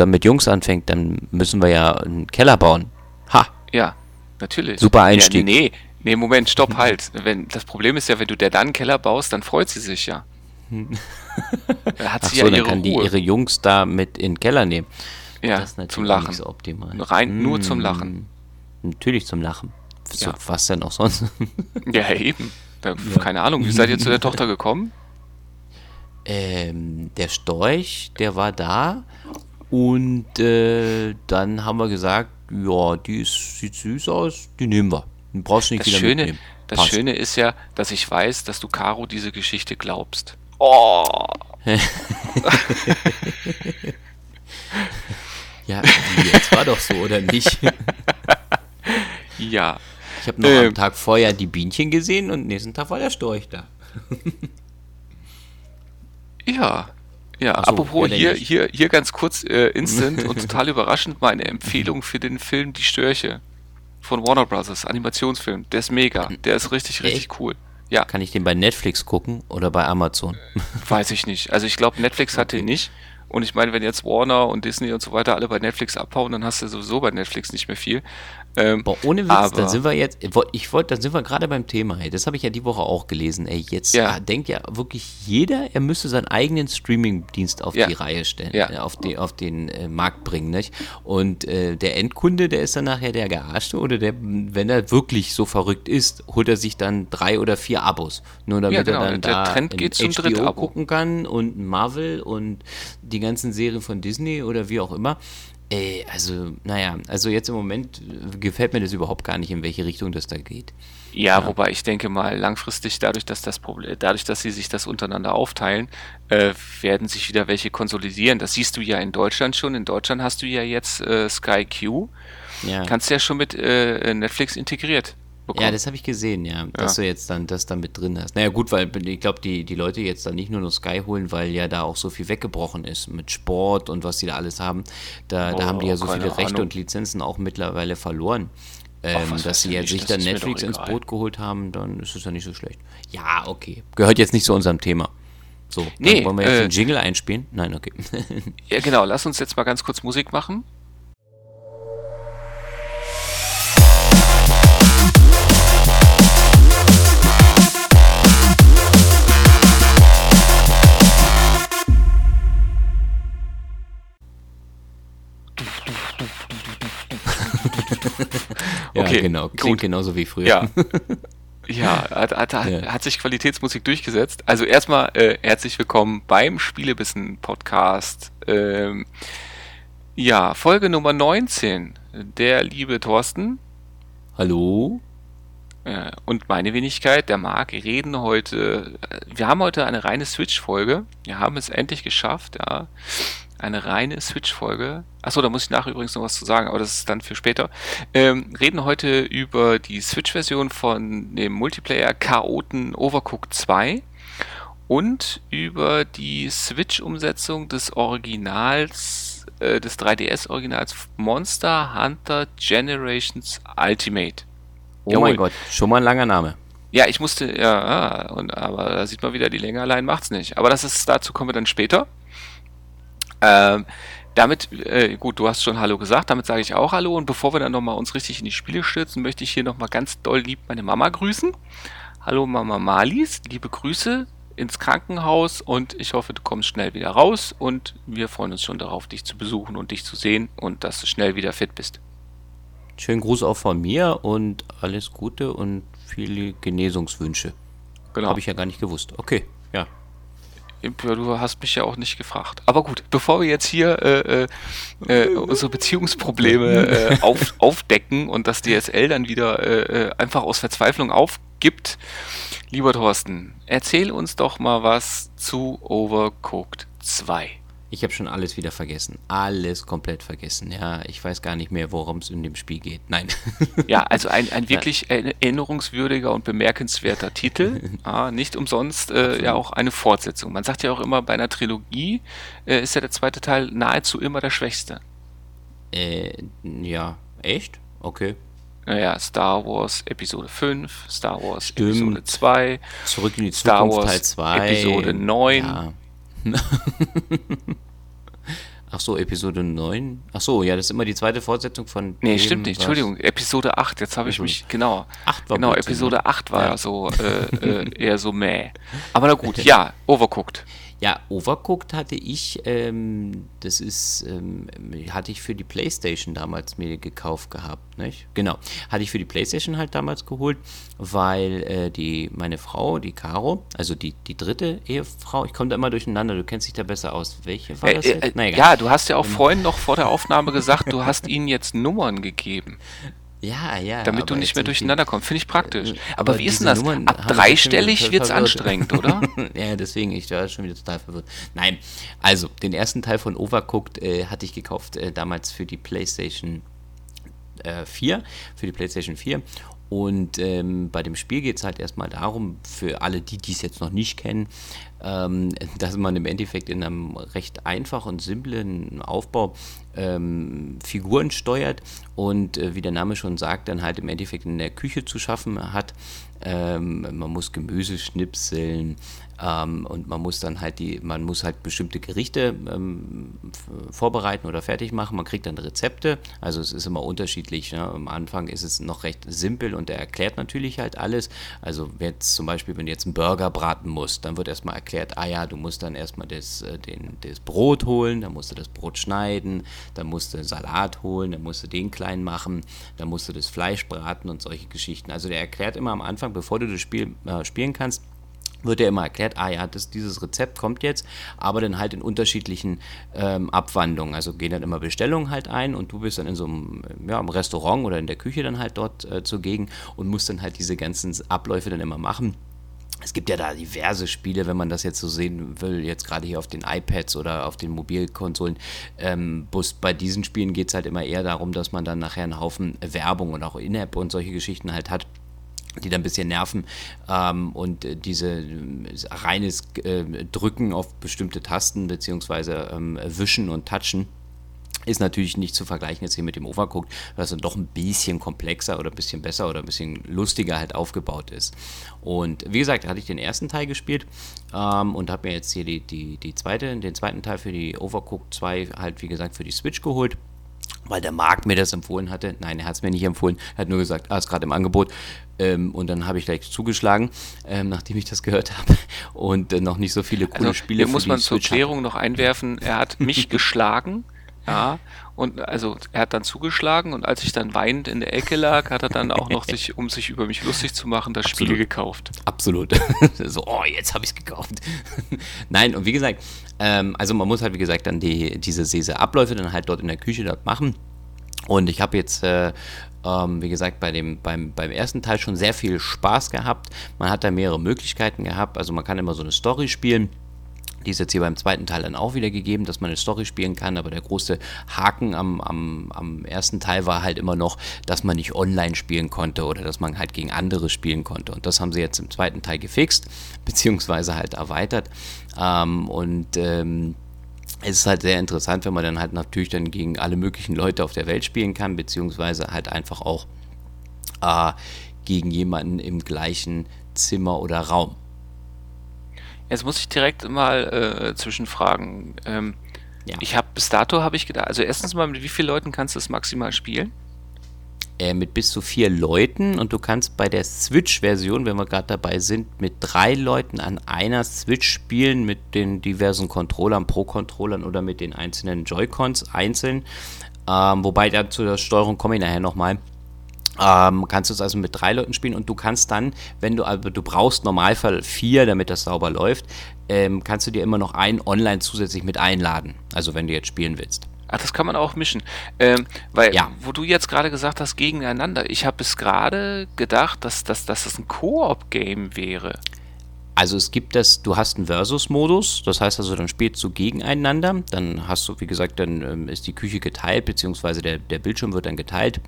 dann mit Jungs anfängt, dann müssen wir ja einen Keller bauen. Ha! Ja, natürlich. Super Einstieg. Ja, nee, nee, Moment, stopp, halt. Wenn, das Problem ist ja, wenn du der dann einen Keller baust, dann freut sie sich ja. da hat sie so, ja ihre dann kann Ruhe. die ihre Jungs da mit in den Keller nehmen. Ja, zum Lachen. So optimal. Rein hm, nur zum Lachen. Natürlich zum Lachen. So, ja. Was denn auch sonst? ja, eben. Ja. Keine Ahnung, wie seid ihr zu der Tochter gekommen? Ähm, der Storch, der war da und äh, dann haben wir gesagt, ja, die ist, sieht süß aus, die nehmen wir. Den brauchst du nicht das wieder Schöne, mitnehmen. Das Schöne ist ja, dass ich weiß, dass du Caro diese Geschichte glaubst. Oh! ja, jetzt war doch so, oder nicht? ja. Ich habe noch ähm, am Tag vorher die Bienchen gesehen und nächsten Tag war der Storch da. ja. Ja, so, apropos, hier, hier, hier ganz kurz äh, instant und total überraschend meine Empfehlung für den Film Die Störche von Warner Brothers, Animationsfilm. Der ist mega. Der ist richtig, richtig Echt? cool. Ja. Kann ich den bei Netflix gucken oder bei Amazon? Weiß ich nicht. Also ich glaube, Netflix hat den nicht. Und ich meine, wenn jetzt Warner und Disney und so weiter alle bei Netflix abhauen, dann hast du sowieso bei Netflix nicht mehr viel. Ähm, Boah, ohne Witz, aber, dann sind wir jetzt, ich wollte, dann sind wir gerade beim Thema, ey. Das habe ich ja die Woche auch gelesen, ey. Jetzt ja. denkt ja wirklich jeder, er müsste seinen eigenen Streaming-Dienst auf ja. die Reihe stellen, ja. äh, auf, die, auf den äh, Markt bringen, nicht? Und äh, der Endkunde, der ist dann nachher der Gearschte oder der, wenn er wirklich so verrückt ist, holt er sich dann drei oder vier Abos. Nur damit genau. er dann der da Trend geht zum HBO gucken kann und Marvel und die ganzen Serien von Disney oder wie auch immer. Ey, also, naja, also jetzt im Moment gefällt mir das überhaupt gar nicht, in welche Richtung das da geht. Ja, ja. wobei ich denke mal, langfristig, dadurch, dass das Problem, dadurch, dass sie sich das untereinander aufteilen, äh, werden sich wieder welche konsolidieren. Das siehst du ja in Deutschland schon. In Deutschland hast du ja jetzt äh, Sky Q. Ja. Kannst du ja schon mit äh, Netflix integriert bekommen. Ja, das habe ich gesehen, ja, dass ja. du jetzt dann das dann mit drin hast. Naja, gut, weil ich glaube, die, die Leute jetzt dann nicht nur noch Sky holen, weil ja da auch so viel weggebrochen ist mit Sport und was die da alles haben. Da, oh, da haben die ja so viele Rechte Ahnung. und Lizenzen auch mittlerweile verloren. Ähm, Ach, dass sie jetzt sich dann Netflix ins Boot geholt haben, dann ist es ja nicht so schlecht. Ja, okay. Gehört jetzt nicht zu unserem Thema. So, nee, wollen wir jetzt äh, den Jingle einspielen? Nein, okay. ja, genau. Lass uns jetzt mal ganz kurz Musik machen. Okay, ja, genau. Klingt gut. genauso wie früher. Ja. Ja, hat, hat, ja. hat sich Qualitätsmusik durchgesetzt. Also erstmal äh, herzlich willkommen beim Spielebissen Podcast. Ähm, ja, Folge Nummer 19. Der liebe Thorsten. Hallo. Äh, und meine Wenigkeit, der Marc, reden heute. Äh, wir haben heute eine reine Switch-Folge. Wir haben es endlich geschafft, ja eine reine Switch-Folge. Achso, da muss ich nachher übrigens noch was zu sagen, aber das ist dann für später. Ähm, reden heute über die Switch-Version von dem Multiplayer Chaoten Overcooked 2 und über die Switch-Umsetzung des Originals, äh, des 3DS-Originals Monster Hunter Generations Ultimate. Oh Jawohl. mein Gott, schon mal ein langer Name. Ja, ich musste, ja, und, aber da sieht man wieder, die Länge allein macht's nicht. Aber das ist, dazu kommen wir dann später. Ähm, damit, äh, gut, du hast schon Hallo gesagt, damit sage ich auch Hallo und bevor wir dann nochmal uns richtig in die Spiele stürzen, möchte ich hier nochmal ganz doll lieb meine Mama grüßen. Hallo Mama Malis, liebe Grüße ins Krankenhaus und ich hoffe, du kommst schnell wieder raus und wir freuen uns schon darauf, dich zu besuchen und dich zu sehen und dass du schnell wieder fit bist. Schönen Gruß auch von mir und alles Gute und viele Genesungswünsche. Genau. Habe ich ja gar nicht gewusst. Okay. Du hast mich ja auch nicht gefragt. Aber gut, bevor wir jetzt hier äh, äh, äh unsere Beziehungsprobleme äh, auf, aufdecken und das DSL dann wieder äh, äh, einfach aus Verzweiflung aufgibt, lieber Thorsten, erzähl uns doch mal was zu Overcooked 2. Ich habe schon alles wieder vergessen. Alles komplett vergessen. Ja, ich weiß gar nicht mehr, worum es in dem Spiel geht. Nein. Ja, also ein, ein wirklich erinnerungswürdiger und bemerkenswerter Titel. Ah, nicht umsonst äh, ja auch eine Fortsetzung. Man sagt ja auch immer, bei einer Trilogie äh, ist ja der zweite Teil nahezu immer der schwächste. Äh, ja, echt? Okay. Naja, Star Wars Episode 5, Star Wars Stimmt. Episode 2, Zurück in die Zukunft Star Wars Teil 2, Episode 9. Ja. Ach so, Episode 9. Ach so, ja, das ist immer die zweite Fortsetzung von. Nee, stimmt nicht. Entschuldigung, Episode 8. Jetzt habe ich mich. Genau. 8 war Genau, Episode 8 war ja. so äh, äh, eher so mäh. Aber na gut, ja, Overcooked. Ja, Overcooked hatte ich, ähm, das ist, ähm, hatte ich für die Playstation damals mir gekauft gehabt, nicht? Genau, hatte ich für die Playstation halt damals geholt, weil äh, die, meine Frau, die Caro, also die, die dritte Ehefrau, ich komme da immer durcheinander, du kennst dich da besser aus. Welche war das äh, jetzt? Äh, ja, du hast ja auch ähm. vorhin noch vor der Aufnahme gesagt, du hast ihnen jetzt Nummern gegeben. Ja, ja. Damit du nicht mehr durcheinander kommst. Finde ich praktisch. Aber, aber wie ist denn das? Nummern Ab dreistellig wird es anstrengend, oder? ja, deswegen, ich war schon wieder total verwirrt. Nein, also, den ersten Teil von Overcooked äh, hatte ich gekauft äh, damals für die PlayStation äh, 4, für die PlayStation 4. Und ähm, bei dem Spiel geht es halt erstmal darum, für alle die, die es jetzt noch nicht kennen, ähm, dass man im Endeffekt in einem recht einfach und simplen Aufbau ähm, Figuren steuert und äh, wie der Name schon sagt, dann halt im Endeffekt in der Küche zu schaffen hat. Ähm, man muss Gemüse schnipseln, ähm, und man muss dann halt die, man muss halt bestimmte Gerichte ähm, vorbereiten oder fertig machen. Man kriegt dann Rezepte. Also es ist immer unterschiedlich. Ne? Am Anfang ist es noch recht simpel und er erklärt natürlich halt alles. Also jetzt zum Beispiel, wenn du jetzt einen Burger braten musst, dann wird erstmal erklärt, ah ja, du musst dann erstmal das, äh, den, das Brot holen, dann musst du das Brot schneiden, dann musst du Salat holen, dann musst du den klein machen, dann musst du das Fleisch braten und solche Geschichten. Also der erklärt immer am Anfang, bevor du das Spiel äh, spielen kannst, wird ja immer erklärt, ah ja, das, dieses Rezept kommt jetzt, aber dann halt in unterschiedlichen ähm, Abwandlungen. Also gehen dann immer Bestellungen halt ein und du bist dann in so einem ja, im Restaurant oder in der Küche dann halt dort äh, zugegen und musst dann halt diese ganzen Abläufe dann immer machen. Es gibt ja da diverse Spiele, wenn man das jetzt so sehen will, jetzt gerade hier auf den iPads oder auf den Mobilkonsolen. Ähm, bei diesen Spielen geht es halt immer eher darum, dass man dann nachher einen Haufen Werbung und auch In-App und solche Geschichten halt hat die dann ein bisschen nerven ähm, und äh, diese äh, reines äh, Drücken auf bestimmte Tasten beziehungsweise ähm, Wischen und Touchen ist natürlich nicht zu vergleichen jetzt hier mit dem Overcooked, was dann doch ein bisschen komplexer oder ein bisschen besser oder ein bisschen lustiger halt aufgebaut ist. Und wie gesagt, hatte ich den ersten Teil gespielt ähm, und habe mir jetzt hier die, die, die zweite, den zweiten Teil für die Overcooked 2 halt wie gesagt für die Switch geholt weil der Markt mir das empfohlen hatte. Nein, er hat es mir nicht empfohlen. Er hat nur gesagt, ah, ist gerade im Angebot. Ähm, und dann habe ich gleich zugeschlagen, ähm, nachdem ich das gehört habe. Und äh, noch nicht so viele coole also, Spiele. Hier muss man zur Klärung noch einwerfen, er hat mich geschlagen. Ja, und also er hat dann zugeschlagen und als ich dann weinend in der Ecke lag, hat er dann auch noch sich, um sich über mich lustig zu machen, das Absolut. Spiel gekauft. Absolut. so, oh, jetzt habe ich es gekauft. Nein, und wie gesagt, ähm, also man muss halt, wie gesagt, dann die, diese, diese Abläufe dann halt dort in der Küche dort machen. Und ich habe jetzt, äh, ähm, wie gesagt, bei dem, beim, beim ersten Teil schon sehr viel Spaß gehabt. Man hat da mehrere Möglichkeiten gehabt. Also man kann immer so eine Story spielen. Die ist jetzt hier beim zweiten Teil dann auch wieder gegeben, dass man eine Story spielen kann, aber der große Haken am, am, am ersten Teil war halt immer noch, dass man nicht online spielen konnte oder dass man halt gegen andere spielen konnte. Und das haben sie jetzt im zweiten Teil gefixt, beziehungsweise halt erweitert. Ähm, und ähm, es ist halt sehr interessant, wenn man dann halt natürlich dann gegen alle möglichen Leute auf der Welt spielen kann, beziehungsweise halt einfach auch äh, gegen jemanden im gleichen Zimmer oder Raum. Jetzt muss ich direkt mal äh, zwischenfragen. Ähm, ja. Ich habe bis dato habe ich gedacht, also erstens mal, mit wie vielen Leuten kannst du das maximal spielen? Äh, mit bis zu vier Leuten und du kannst bei der Switch-Version, wenn wir gerade dabei sind, mit drei Leuten an einer Switch spielen, mit den diversen Controllern, Pro-Controllern oder mit den einzelnen Joy-Cons einzeln. Ähm, wobei da zu der Steuerung komme ich nachher nochmal. Ähm, kannst du es also mit drei Leuten spielen und du kannst dann, wenn du, also du brauchst Normalfall vier, damit das sauber läuft, ähm, kannst du dir immer noch einen online zusätzlich mit einladen. Also wenn du jetzt spielen willst. Ach, das kann man auch mischen. Ähm, weil, ja. wo du jetzt gerade gesagt hast, gegeneinander, ich habe bis gerade gedacht, dass, dass, dass das ein Koop-Game wäre. Also es gibt das, du hast einen Versus-Modus, das heißt also, dann spielst du gegeneinander, dann hast du, wie gesagt, dann ähm, ist die Küche geteilt, beziehungsweise der, der Bildschirm wird dann geteilt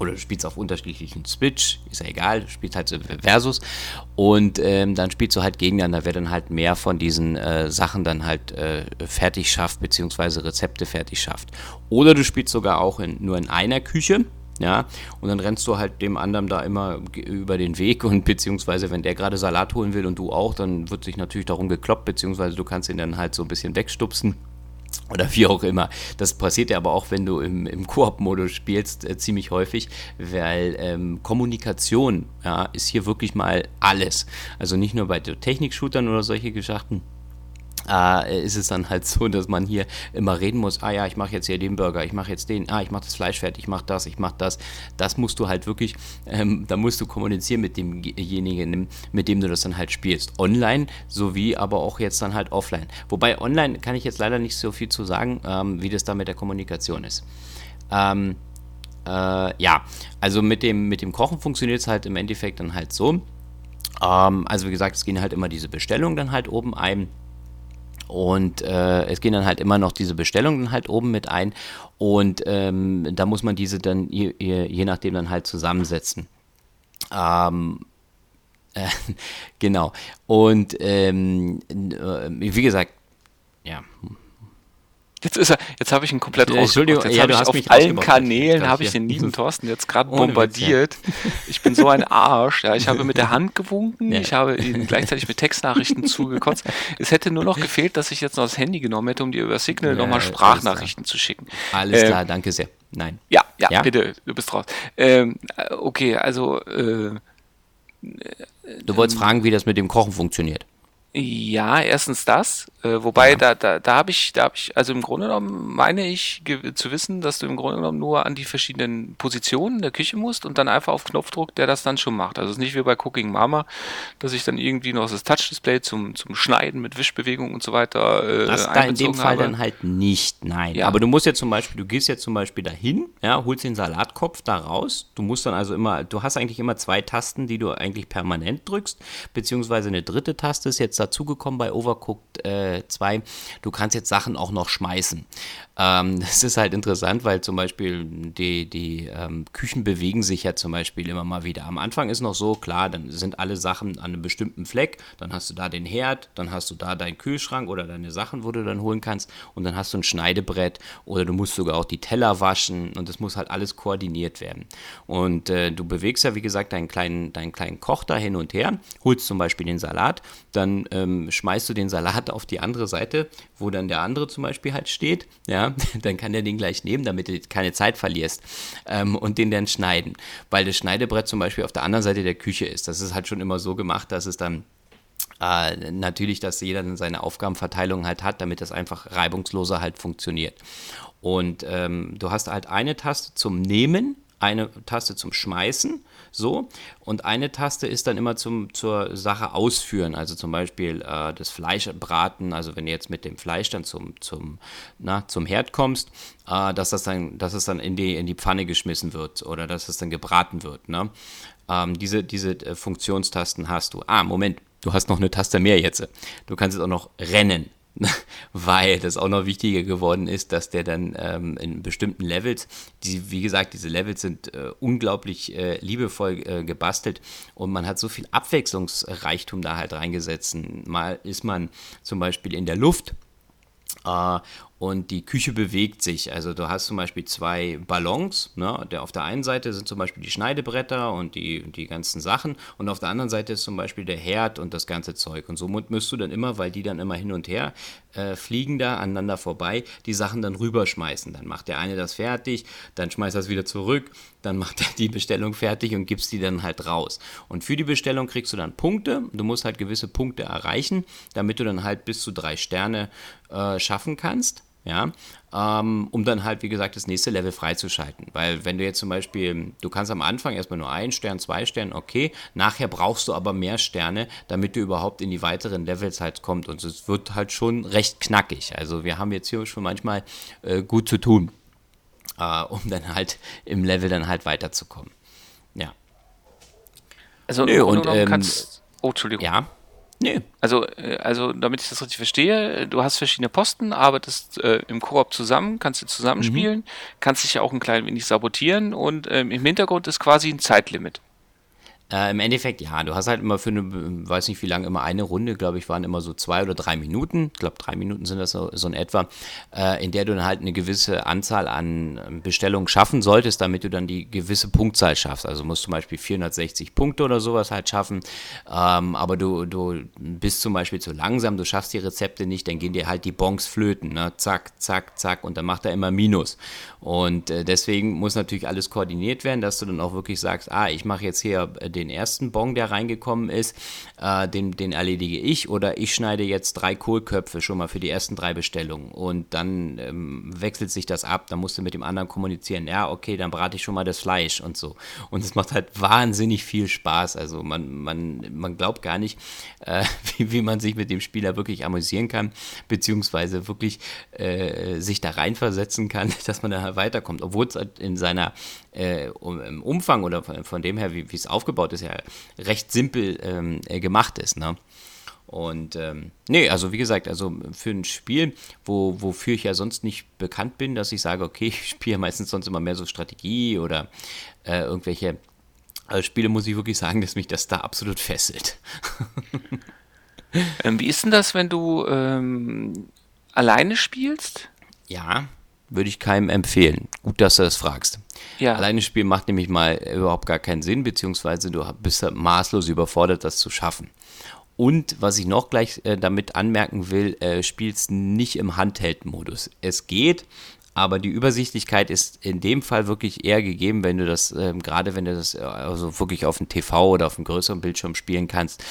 oder du spielst auf unterschiedlichen Switch, ist ja egal, du spielst halt so Versus. Und ähm, dann spielst du halt gegeneinander, wer dann halt mehr von diesen äh, Sachen dann halt äh, fertig schafft, beziehungsweise Rezepte fertig schafft. Oder du spielst sogar auch in, nur in einer Küche, ja, und dann rennst du halt dem anderen da immer über den Weg. Und beziehungsweise wenn der gerade Salat holen will und du auch, dann wird sich natürlich darum gekloppt, beziehungsweise du kannst ihn dann halt so ein bisschen wegstupsen oder wie auch immer. Das passiert ja aber auch, wenn du im, im Koop-Modus spielst, äh, ziemlich häufig, weil ähm, Kommunikation ja, ist hier wirklich mal alles. Also nicht nur bei Technik-Shootern oder solche Geschichten, äh, ist es dann halt so, dass man hier immer reden muss, ah ja, ich mache jetzt hier den Burger, ich mache jetzt den, ah, ich mache das Fleisch fertig, ich mache das, ich mache das. Das musst du halt wirklich, ähm, da musst du kommunizieren mit demjenigen, mit dem du das dann halt spielst. Online sowie aber auch jetzt dann halt offline. Wobei online kann ich jetzt leider nicht so viel zu sagen, ähm, wie das da mit der Kommunikation ist. Ähm, äh, ja, also mit dem, mit dem Kochen funktioniert es halt im Endeffekt dann halt so. Ähm, also wie gesagt, es gehen halt immer diese Bestellungen dann halt oben ein und äh, es gehen dann halt immer noch diese Bestellungen halt oben mit ein. Und ähm, da muss man diese dann je, je, nachdem dann halt zusammensetzen. Ähm, äh, genau. Und ähm, äh, wie gesagt, ja, Jetzt ist er, jetzt habe ich ihn komplett ja, Entschuldigung, jetzt ja, habe ich auf allen Kanälen habe ich den lieben Thorsten jetzt gerade bombardiert. Witz, ja. Ich bin so ein Arsch. Ja, ich habe mit der Hand gewunken, ja. ich habe ihn gleichzeitig mit Textnachrichten zugekotzt. Es hätte nur noch gefehlt, dass ich jetzt noch das Handy genommen hätte, um dir über Signal nochmal Sprachnachrichten zu schicken. Alles ähm, klar, danke sehr. Nein. Ja, ja, ja? bitte, du bist raus. Ähm, okay, also äh, Du wolltest ähm, fragen, wie das mit dem Kochen funktioniert. Ja, erstens das, äh, wobei ja. da, da, da habe ich, da habe ich, also im Grunde genommen meine ich zu wissen, dass du im Grunde genommen nur an die verschiedenen Positionen der Küche musst und dann einfach auf Knopfdruck, der das dann schon macht. Also es ist nicht wie bei Cooking Mama, dass ich dann irgendwie noch das Touchdisplay zum, zum Schneiden mit Wischbewegung und so weiter. Äh, das da in dem Fall habe. dann halt nicht, nein. Ja. Aber du musst jetzt zum Beispiel, du gehst jetzt zum Beispiel dahin, ja, holst den Salatkopf da raus. Du musst dann also immer, du hast eigentlich immer zwei Tasten, die du eigentlich permanent drückst, beziehungsweise eine dritte Taste ist jetzt dazugekommen bei Overcooked äh, 2. Du kannst jetzt Sachen auch noch schmeißen. Ähm, das ist halt interessant, weil zum Beispiel die, die ähm, Küchen bewegen sich ja zum Beispiel immer mal wieder. Am Anfang ist noch so, klar, dann sind alle Sachen an einem bestimmten Fleck, dann hast du da den Herd, dann hast du da deinen Kühlschrank oder deine Sachen, wo du dann holen kannst und dann hast du ein Schneidebrett oder du musst sogar auch die Teller waschen und das muss halt alles koordiniert werden. Und äh, du bewegst ja, wie gesagt, deinen kleinen, deinen kleinen Koch da hin und her, holst zum Beispiel den Salat, dann ähm, schmeißt du den Salat auf die andere Seite, wo dann der andere zum Beispiel halt steht, ja, dann kann der den gleich nehmen, damit du keine Zeit verlierst ähm, und den dann schneiden, weil das Schneidebrett zum Beispiel auf der anderen Seite der Küche ist. Das ist halt schon immer so gemacht, dass es dann äh, natürlich, dass jeder dann seine Aufgabenverteilung halt hat, damit das einfach reibungsloser halt funktioniert. Und ähm, du hast halt eine Taste zum Nehmen, eine Taste zum Schmeißen so. Und eine Taste ist dann immer zum, zur Sache ausführen, also zum Beispiel äh, das Fleisch braten, also wenn du jetzt mit dem Fleisch dann zum, zum, na, zum Herd kommst, äh, dass das dann, dass es dann in die, in die Pfanne geschmissen wird oder dass es dann gebraten wird. Ne? Ähm, diese diese äh, Funktionstasten hast du. Ah, Moment, du hast noch eine Taste mehr jetzt. Du kannst jetzt auch noch rennen. weil das auch noch wichtiger geworden ist, dass der dann ähm, in bestimmten Levels, die, wie gesagt, diese Levels sind äh, unglaublich äh, liebevoll äh, gebastelt und man hat so viel Abwechslungsreichtum da halt reingesetzt. Mal ist man zum Beispiel in der Luft äh, und die Küche bewegt sich. Also du hast zum Beispiel zwei Ballons. Ne? Der, auf der einen Seite sind zum Beispiel die Schneidebretter und die, die ganzen Sachen und auf der anderen Seite ist zum Beispiel der Herd und das ganze Zeug. Und somit müsst du dann immer, weil die dann immer hin und her äh, fliegen da aneinander vorbei, die Sachen dann rüberschmeißen. Dann macht der eine das fertig, dann schmeißt er es wieder zurück, dann macht er die Bestellung fertig und gibst die dann halt raus. Und für die Bestellung kriegst du dann Punkte. Du musst halt gewisse Punkte erreichen, damit du dann halt bis zu drei Sterne äh, schaffen kannst ja, ähm, um dann halt, wie gesagt, das nächste Level freizuschalten. Weil wenn du jetzt zum Beispiel, du kannst am Anfang erstmal nur ein Stern, zwei Sterne, okay, nachher brauchst du aber mehr Sterne, damit du überhaupt in die weiteren Levels halt kommst. Und es wird halt schon recht knackig. Also wir haben jetzt hier schon manchmal äh, gut zu tun, äh, um dann halt im Level dann halt weiterzukommen. Ja. Also Nö, und ähm, kannst, oh, Entschuldigung. Ja. Nee. Also, äh, also, damit ich das richtig verstehe, du hast verschiedene Posten, arbeitest äh, im Koop zusammen, kannst du zusammenspielen, mhm. kannst dich ja auch ein klein wenig sabotieren und ähm, im Hintergrund ist quasi ein Zeitlimit. Äh, Im Endeffekt, ja, du hast halt immer für eine, weiß nicht wie lange, immer eine Runde, glaube ich, waren immer so zwei oder drei Minuten, ich glaube drei Minuten sind das so, so in etwa, äh, in der du dann halt eine gewisse Anzahl an ähm, Bestellungen schaffen solltest, damit du dann die gewisse Punktzahl schaffst. Also musst zum Beispiel 460 Punkte oder sowas halt schaffen, ähm, aber du, du bist zum Beispiel zu langsam, du schaffst die Rezepte nicht, dann gehen dir halt die Bons flöten, ne? zack, zack, zack und dann macht er immer Minus. Und äh, deswegen muss natürlich alles koordiniert werden, dass du dann auch wirklich sagst, ah, ich mache jetzt hier äh, den ersten Bon, der reingekommen ist, äh, den, den erledige ich oder ich schneide jetzt drei Kohlköpfe schon mal für die ersten drei Bestellungen. Und dann ähm, wechselt sich das ab, dann musst du mit dem anderen kommunizieren, ja, okay, dann brate ich schon mal das Fleisch und so. Und es macht halt wahnsinnig viel Spaß, also man, man, man glaubt gar nicht, äh, wie, wie man sich mit dem Spieler wirklich amüsieren kann, beziehungsweise wirklich äh, sich da reinversetzen kann, dass man da weiterkommt, obwohl es halt in seiner äh, im Umfang oder von, von dem her, wie es aufgebaut ist, ja recht simpel ähm, äh, gemacht ist. Ne? Und ähm, nee, also wie gesagt, also für ein Spiel, wo, wofür ich ja sonst nicht bekannt bin, dass ich sage, okay, ich spiele meistens sonst immer mehr so Strategie oder äh, irgendwelche äh, Spiele, muss ich wirklich sagen, dass mich das da absolut fesselt. ähm, wie ist denn das, wenn du ähm, alleine spielst? Ja, würde ich keinem empfehlen. Gut, dass du das fragst. Ja. Alleine spielen macht nämlich mal überhaupt gar keinen Sinn, beziehungsweise du bist maßlos überfordert, das zu schaffen. Und was ich noch gleich äh, damit anmerken will, äh, spielst nicht im Handheld-Modus. Es geht, aber die Übersichtlichkeit ist in dem Fall wirklich eher gegeben, wenn du das, ähm, gerade wenn du das äh, also wirklich auf dem TV oder auf einem größeren Bildschirm spielen kannst,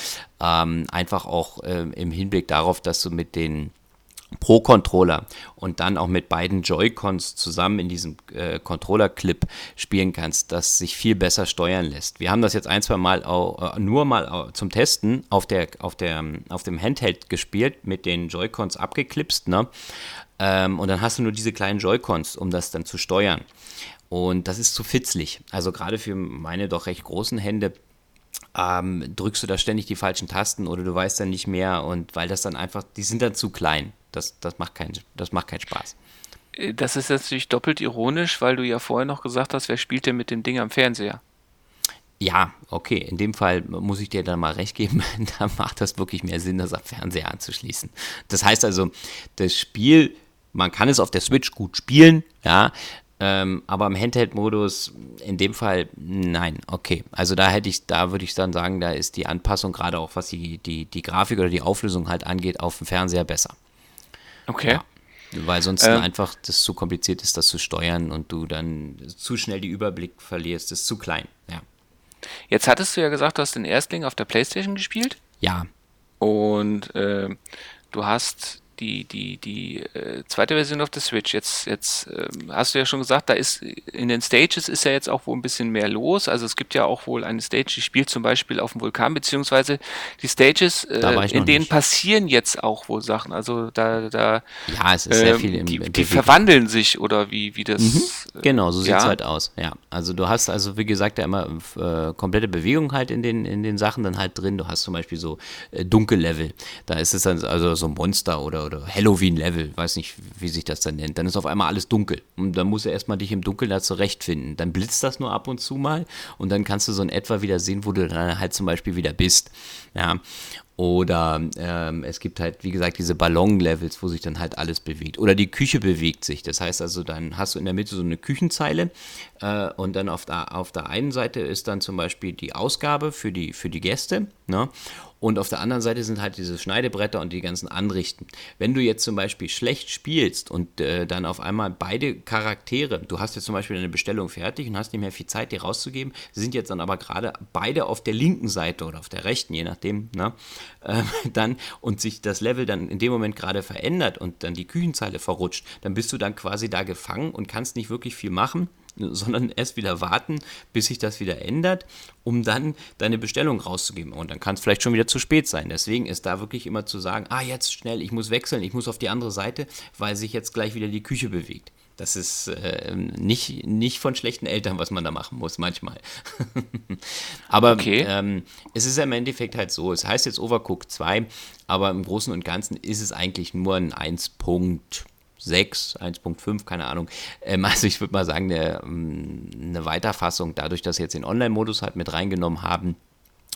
ähm, einfach auch ähm, im Hinblick darauf, dass du mit den Pro-Controller und dann auch mit beiden Joy-Cons zusammen in diesem äh, Controller-Clip spielen kannst, das sich viel besser steuern lässt. Wir haben das jetzt ein, zwei Mal auch, äh, nur mal zum Testen auf, der, auf, der, auf dem Handheld gespielt, mit den Joy-Cons abgeklipst, ne? Ähm, und dann hast du nur diese kleinen Joy-Cons, um das dann zu steuern. Und das ist zu fitzlig. Also gerade für meine doch recht großen Hände ähm, drückst du da ständig die falschen Tasten oder du weißt dann nicht mehr und weil das dann einfach, die sind dann zu klein. Das, das, macht keinen, das macht keinen Spaß. Äh, das ist natürlich doppelt ironisch, weil du ja vorher noch gesagt hast, wer spielt denn mit dem Ding am Fernseher? Ja, okay, in dem Fall muss ich dir dann mal recht geben, da macht das wirklich mehr Sinn, das am Fernseher anzuschließen. Das heißt also, das Spiel, man kann es auf der Switch gut spielen, ja, ähm, aber im Handheld-Modus in dem Fall nein, okay. Also da hätte ich, da würde ich dann sagen, da ist die Anpassung gerade auch was die, die, die Grafik oder die Auflösung halt angeht, auf dem Fernseher besser. Okay. Ja, weil sonst ähm, einfach das zu kompliziert ist, das zu steuern und du dann zu schnell die Überblick verlierst. Das ist zu klein, ja. Jetzt hattest du ja gesagt, du hast den Erstling auf der Playstation gespielt. Ja. Und äh, du hast die, die, die äh, zweite Version auf der Switch. Jetzt, jetzt äh, hast du ja schon gesagt, da ist in den Stages ist ja jetzt auch wohl ein bisschen mehr los. Also es gibt ja auch wohl eine Stage, die spielt zum Beispiel auf dem Vulkan, beziehungsweise die Stages, äh, in denen nicht. passieren jetzt auch wohl Sachen. Also da, da ja, es ist sehr ähm, viel im, die, im die verwandeln sich oder wie, wie das. Mhm. Genau, so sieht es halt aus. Ja, also du hast also wie gesagt ja immer äh, komplette Bewegung halt in den in den Sachen dann halt drin. Du hast zum Beispiel so äh, Dunkellevel. Da ist es dann also so ein Monster oder oder Halloween-Level, weiß nicht, wie sich das dann nennt. Dann ist auf einmal alles dunkel. Und dann musst du erstmal dich im Dunkeln da zurechtfinden. Dann blitzt das nur ab und zu mal und dann kannst du so in etwa wieder sehen, wo du dann halt zum Beispiel wieder bist. Ja. Oder ähm, es gibt halt, wie gesagt, diese Ballon-Levels, wo sich dann halt alles bewegt. Oder die Küche bewegt sich. Das heißt also, dann hast du in der Mitte so eine Küchenzeile äh, und dann auf der, auf der einen Seite ist dann zum Beispiel die Ausgabe für die, für die Gäste. Ne? Und auf der anderen Seite sind halt diese Schneidebretter und die ganzen Anrichten. Wenn du jetzt zum Beispiel schlecht spielst und äh, dann auf einmal beide Charaktere, du hast jetzt zum Beispiel eine Bestellung fertig und hast nicht mehr viel Zeit, die rauszugeben, sind jetzt dann aber gerade beide auf der linken Seite oder auf der rechten, je nachdem, ne, äh, dann und sich das Level dann in dem Moment gerade verändert und dann die Küchenzeile verrutscht, dann bist du dann quasi da gefangen und kannst nicht wirklich viel machen sondern erst wieder warten, bis sich das wieder ändert, um dann deine Bestellung rauszugeben. Und dann kann es vielleicht schon wieder zu spät sein. Deswegen ist da wirklich immer zu sagen, ah, jetzt schnell, ich muss wechseln, ich muss auf die andere Seite, weil sich jetzt gleich wieder die Küche bewegt. Das ist äh, nicht, nicht von schlechten Eltern, was man da machen muss, manchmal. aber okay. ähm, es ist ja im Endeffekt halt so, es heißt jetzt Overcooked 2, aber im Großen und Ganzen ist es eigentlich nur ein 1 Punkt 1.6, 1.5, keine Ahnung. Ähm, also ich würde mal sagen, eine, ähm, eine Weiterfassung, dadurch, dass sie jetzt den Online-Modus halt mit reingenommen haben,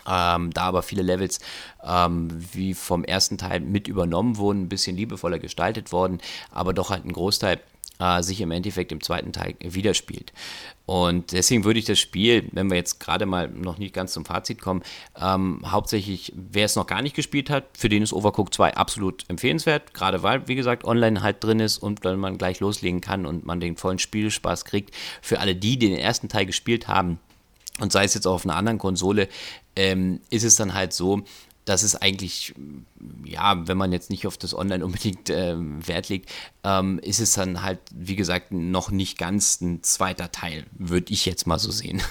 ähm, da aber viele Levels ähm, wie vom ersten Teil mit übernommen wurden, ein bisschen liebevoller gestaltet worden, aber doch halt ein Großteil äh, sich im Endeffekt im zweiten Teil widerspielt. Und deswegen würde ich das Spiel, wenn wir jetzt gerade mal noch nicht ganz zum Fazit kommen, ähm, hauptsächlich, wer es noch gar nicht gespielt hat, für den ist Overcooked 2 absolut empfehlenswert, gerade weil, wie gesagt, online halt drin ist und dann man gleich loslegen kann und man den vollen Spielspaß kriegt. Für alle die, die den ersten Teil gespielt haben, und sei es jetzt auch auf einer anderen Konsole, ähm, ist es dann halt so, dass es eigentlich, ja, wenn man jetzt nicht auf das Online unbedingt äh, Wert legt, ähm, ist es dann halt, wie gesagt, noch nicht ganz ein zweiter Teil, würde ich jetzt mal so sehen.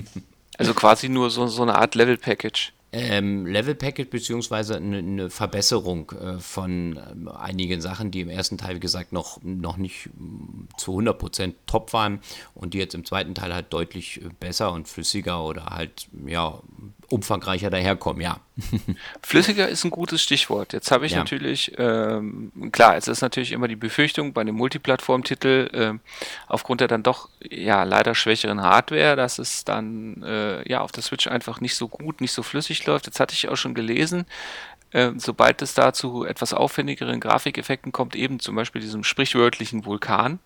also quasi nur so, so eine Art Level-Package ähm, Level Packet beziehungsweise eine, eine Verbesserung äh, von äh, einigen Sachen, die im ersten Teil, wie gesagt, noch, noch nicht äh, zu 100% top waren und die jetzt im zweiten Teil halt deutlich äh, besser und flüssiger oder halt, ja, umfangreicher daherkommen, ja. Flüssiger ist ein gutes Stichwort. Jetzt habe ich ja. natürlich, ähm, klar, es ist natürlich immer die Befürchtung bei einem Multiplattform-Titel, äh, aufgrund der dann doch ja leider schwächeren Hardware, dass es dann äh, ja auf der Switch einfach nicht so gut, nicht so flüssig läuft. Jetzt hatte ich auch schon gelesen, äh, sobald es da zu etwas aufwendigeren Grafikeffekten kommt, eben zum Beispiel diesem sprichwörtlichen Vulkan,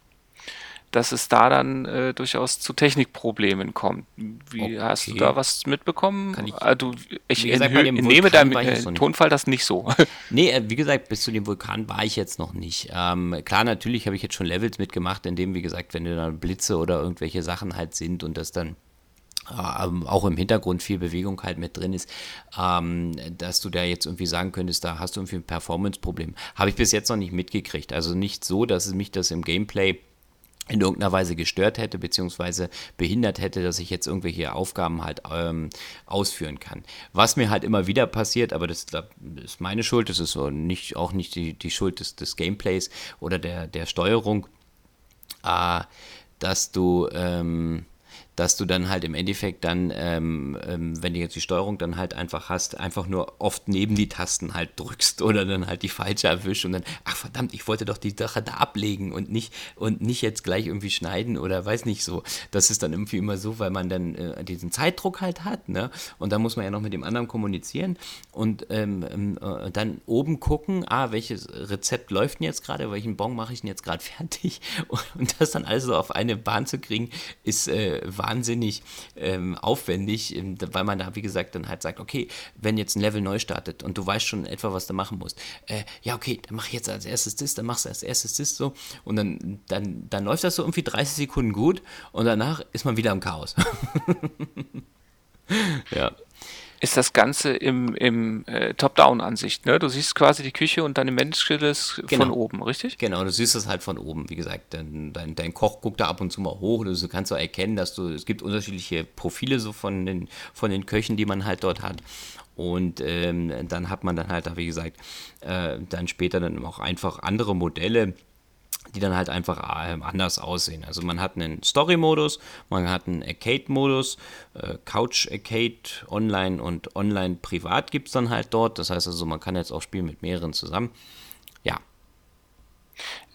dass es da dann äh, durchaus zu Technikproblemen kommt. Wie okay. hast du da was mitbekommen? Kann ich, ah, du, ich gesagt, nehme deinem äh, Tonfall das nicht so. nee, äh, wie gesagt, bis zu dem Vulkan war ich jetzt noch nicht. Ähm, klar, natürlich habe ich jetzt schon Levels mitgemacht, in dem, wie gesagt, wenn da Blitze oder irgendwelche Sachen halt sind und das dann ähm, auch im Hintergrund viel Bewegung halt mit drin ist, ähm, dass du da jetzt irgendwie sagen könntest, da hast du irgendwie ein Performance-Problem. Habe ich bis jetzt noch nicht mitgekriegt. Also nicht so, dass es mich das im Gameplay in irgendeiner Weise gestört hätte, beziehungsweise behindert hätte, dass ich jetzt irgendwelche Aufgaben halt ähm, ausführen kann. Was mir halt immer wieder passiert, aber das, das ist meine Schuld, das ist nicht, auch nicht die, die Schuld des, des Gameplays oder der, der Steuerung, äh, dass du ähm, dass du dann halt im Endeffekt dann, ähm, ähm, wenn du jetzt die Steuerung dann halt einfach hast, einfach nur oft neben die Tasten halt drückst oder dann halt die falsche erwischst und dann, ach verdammt, ich wollte doch die Sache da ablegen und nicht, und nicht jetzt gleich irgendwie schneiden oder weiß nicht so. Das ist dann irgendwie immer so, weil man dann äh, diesen Zeitdruck halt hat, ne? Und da muss man ja noch mit dem anderen kommunizieren und ähm, ähm äh, dann oben gucken, ah, welches Rezept läuft denn jetzt gerade, welchen Bon mache ich denn jetzt gerade fertig? Und das dann alles so auf eine Bahn zu kriegen, ist äh, wahnsinnig ähm, aufwendig, ähm, weil man da, wie gesagt, dann halt sagt, okay, wenn jetzt ein Level neu startet und du weißt schon etwa, was du machen musst, äh, ja, okay, dann mach ich jetzt als erstes das, dann machst du als erstes das so und dann, dann, dann läuft das so irgendwie 30 Sekunden gut und danach ist man wieder im Chaos. ja ist das Ganze im, im äh, Top-Down-Ansicht. Ne? Du siehst quasi die Küche und deine Menschskills genau. von oben, richtig? Genau, du siehst es halt von oben. Wie gesagt, dein, dein, dein Koch guckt da ab und zu mal hoch. Du kannst so erkennen, dass du, es gibt unterschiedliche Profile so von den, von den Köchen, die man halt dort hat. Und ähm, dann hat man dann halt, wie gesagt, äh, dann später dann auch einfach andere Modelle die dann halt einfach äh, anders aussehen. Also man hat einen Story-Modus, man hat einen Arcade-Modus, äh, Couch-Arcade, Online und Online-Privat gibt es dann halt dort. Das heißt also, man kann jetzt auch spielen mit mehreren zusammen. Ja.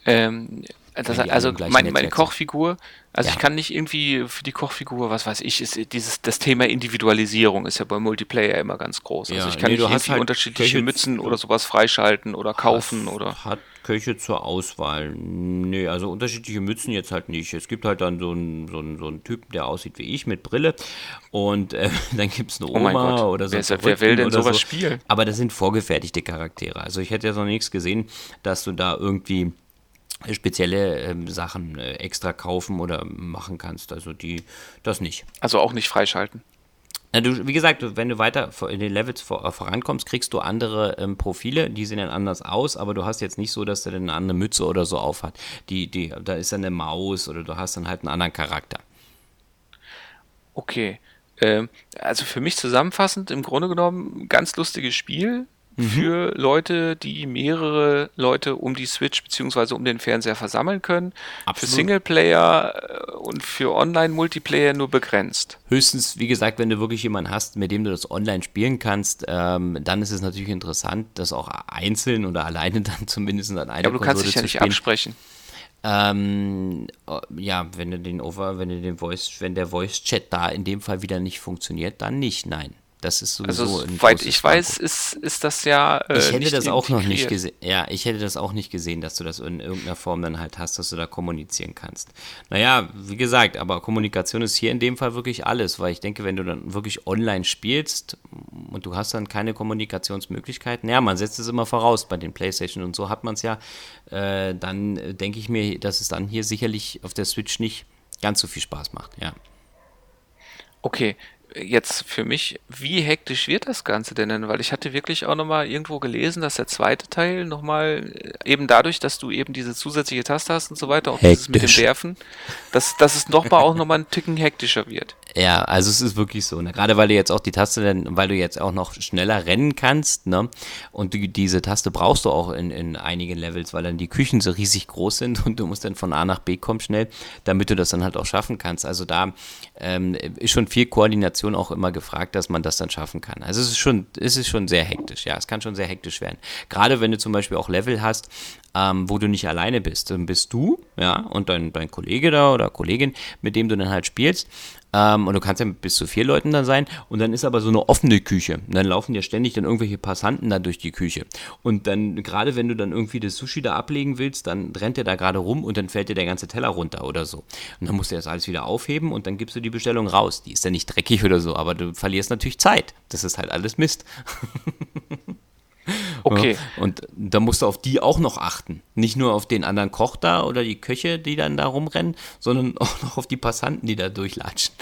Ähm, das, also meine, meine Kochfigur, also ja. ich kann nicht irgendwie für die Kochfigur, was weiß ich, ist dieses das Thema Individualisierung ist ja beim Multiplayer immer ganz groß. Also ja, ich kann nee, nicht irgendwie halt unterschiedliche Mützen oder sowas freischalten oder kaufen hast, oder. Hat Köche zur Auswahl. Nee, also unterschiedliche Mützen jetzt halt nicht. Es gibt halt dann so einen, so einen, so einen Typen, der aussieht wie ich mit Brille und äh, dann gibt es eine oh Oma oh oder so. Wer, wer will denn sowas so. spielen? Aber das sind vorgefertigte Charaktere. Also ich hätte ja noch nichts gesehen, dass du da irgendwie spezielle ähm, Sachen äh, extra kaufen oder machen kannst. Also die, das nicht. Also auch nicht freischalten. Na, du, wie gesagt, wenn du weiter in den Levels äh, vorankommst, kriegst du andere ähm, Profile, die sehen dann anders aus, aber du hast jetzt nicht so, dass der dann eine andere Mütze oder so aufhat. Die, die, da ist dann eine Maus oder du hast dann halt einen anderen Charakter. Okay. Ähm, also für mich zusammenfassend, im Grunde genommen, ganz lustiges Spiel mhm. für Leute, die mehrere Leute um die Switch bzw. um den Fernseher versammeln können. Absolut. Für Singleplayer äh, und für Online-Multiplayer nur begrenzt. Höchstens, wie gesagt, wenn du wirklich jemanden hast, mit dem du das online spielen kannst, ähm, dann ist es natürlich interessant, das auch einzeln oder alleine dann zumindest an einer Ja, aber du kannst dich ja nicht spielen. absprechen. Ähm, oh, ja, wenn du den Over, wenn du den Voice, wenn der Voice Chat da in dem Fall wieder nicht funktioniert, dann nicht, nein. Das ist sowieso also, soweit ich weiß, ist, ist das ja. Äh, ich hätte das auch noch nicht gesehen. Ja, ich hätte das auch nicht gesehen, dass du das in irgendeiner Form dann halt hast, dass du da kommunizieren kannst. Naja, wie gesagt, aber Kommunikation ist hier in dem Fall wirklich alles, weil ich denke, wenn du dann wirklich online spielst und du hast dann keine Kommunikationsmöglichkeiten, ja, man setzt es immer voraus bei den PlayStation und so hat man es ja, äh, dann denke ich mir, dass es dann hier sicherlich auf der Switch nicht ganz so viel Spaß macht, ja. Okay, jetzt für mich, wie hektisch wird das Ganze denn? Weil ich hatte wirklich auch nochmal irgendwo gelesen, dass der zweite Teil nochmal, äh, eben dadurch, dass du eben diese zusätzliche Taste hast und so weiter, auch dieses mit dem Werfen, dass, dass es nochmal auch nochmal ein Ticken hektischer wird. Ja, also es ist wirklich so. Ne? Gerade weil du jetzt auch die Taste, weil du jetzt auch noch schneller rennen kannst, ne? Und du, diese Taste brauchst du auch in, in einigen Levels, weil dann die Küchen so riesig groß sind und du musst dann von A nach B kommen schnell, damit du das dann halt auch schaffen kannst. Also da ähm, ist schon viel Koordination auch immer gefragt, dass man das dann schaffen kann. Also es ist schon, es ist schon sehr hektisch, ja. Es kann schon sehr hektisch werden. Gerade wenn du zum Beispiel auch Level hast, ähm, wo du nicht alleine bist. Dann bist du, ja, und dein, dein Kollege da oder Kollegin, mit dem du dann halt spielst. Ähm, und du kannst ja mit bis zu vier Leuten dann sein. Und dann ist aber so eine offene Küche. Und dann laufen ja ständig dann irgendwelche Passanten da durch die Küche. Und dann, gerade wenn du dann irgendwie das Sushi da ablegen willst, dann rennt der da gerade rum und dann fällt dir der ganze Teller runter oder so. Und dann musst du das alles wieder aufheben und dann gibst du die Bestellung raus. Die ist ja nicht dreckig oder so, aber du verlierst natürlich Zeit. Das ist halt alles Mist. Okay. Und da musst du auf die auch noch achten. Nicht nur auf den anderen Koch da oder die Köche, die dann da rumrennen, sondern auch noch auf die Passanten, die da durchlatschen.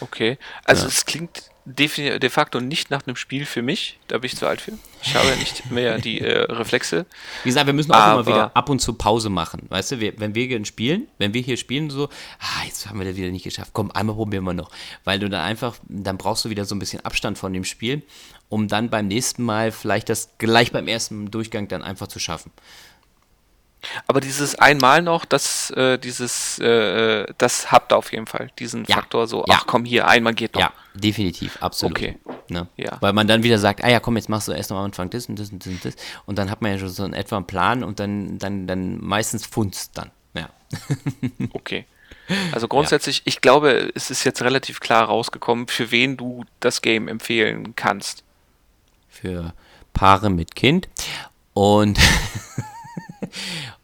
Okay. Also es klingt de facto nicht nach einem Spiel für mich. Da bin ich zu alt für. Ich habe ja nicht mehr die äh, Reflexe. Wie gesagt, wir müssen auch Aber immer wieder ab und zu Pause machen. Weißt du, wir, wenn wir spielen, wenn wir hier spielen, so, ah, jetzt haben wir das wieder nicht geschafft. Komm, einmal probieren wir noch. Weil du dann einfach, dann brauchst du wieder so ein bisschen Abstand von dem Spiel, um dann beim nächsten Mal vielleicht das gleich beim ersten Durchgang dann einfach zu schaffen. Aber dieses einmal noch, das, äh, dieses, äh, das habt ihr auf jeden Fall, diesen ja. Faktor so, ja. ach komm hier, einmal geht noch. Ja, definitiv, absolut. Okay. Ne? Ja. Weil man dann wieder sagt, ah ja, komm, jetzt machst du erst noch am Anfang das und das und das und das. Und dann hat man ja schon so in etwa einen Plan und dann, dann, dann meistens funzt dann. Ja. okay. Also grundsätzlich, ja. ich glaube, es ist jetzt relativ klar rausgekommen, für wen du das Game empfehlen kannst. Für Paare mit Kind und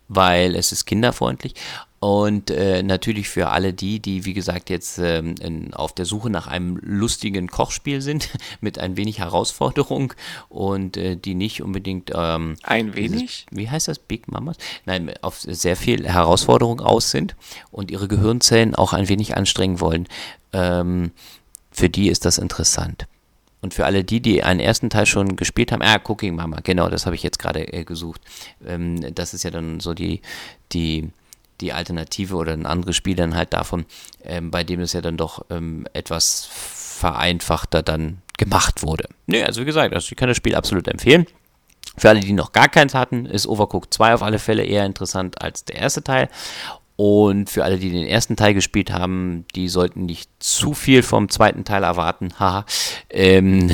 weil es ist kinderfreundlich und äh, natürlich für alle die, die wie gesagt jetzt ähm, in, auf der Suche nach einem lustigen Kochspiel sind, mit ein wenig Herausforderung und äh, die nicht unbedingt ähm, ein wenig, dieses, wie heißt das, Big Mamas? Nein, auf sehr viel Herausforderung aus sind und ihre Gehirnzellen auch ein wenig anstrengen wollen. Ähm, für die ist das interessant. Und für alle die, die einen ersten Teil schon gespielt haben, ah, Cooking Mama, genau, das habe ich jetzt gerade äh, gesucht. Ähm, das ist ja dann so die, die, die Alternative oder ein anderes Spiel dann halt davon, ähm, bei dem es ja dann doch ähm, etwas vereinfachter dann gemacht wurde. Nee, also wie gesagt, also ich kann das Spiel absolut empfehlen. Für alle, die noch gar keins hatten, ist Overcooked 2 auf alle Fälle eher interessant als der erste Teil. Und für alle, die den ersten Teil gespielt haben, die sollten nicht zu viel vom zweiten Teil erwarten. Haha. ähm,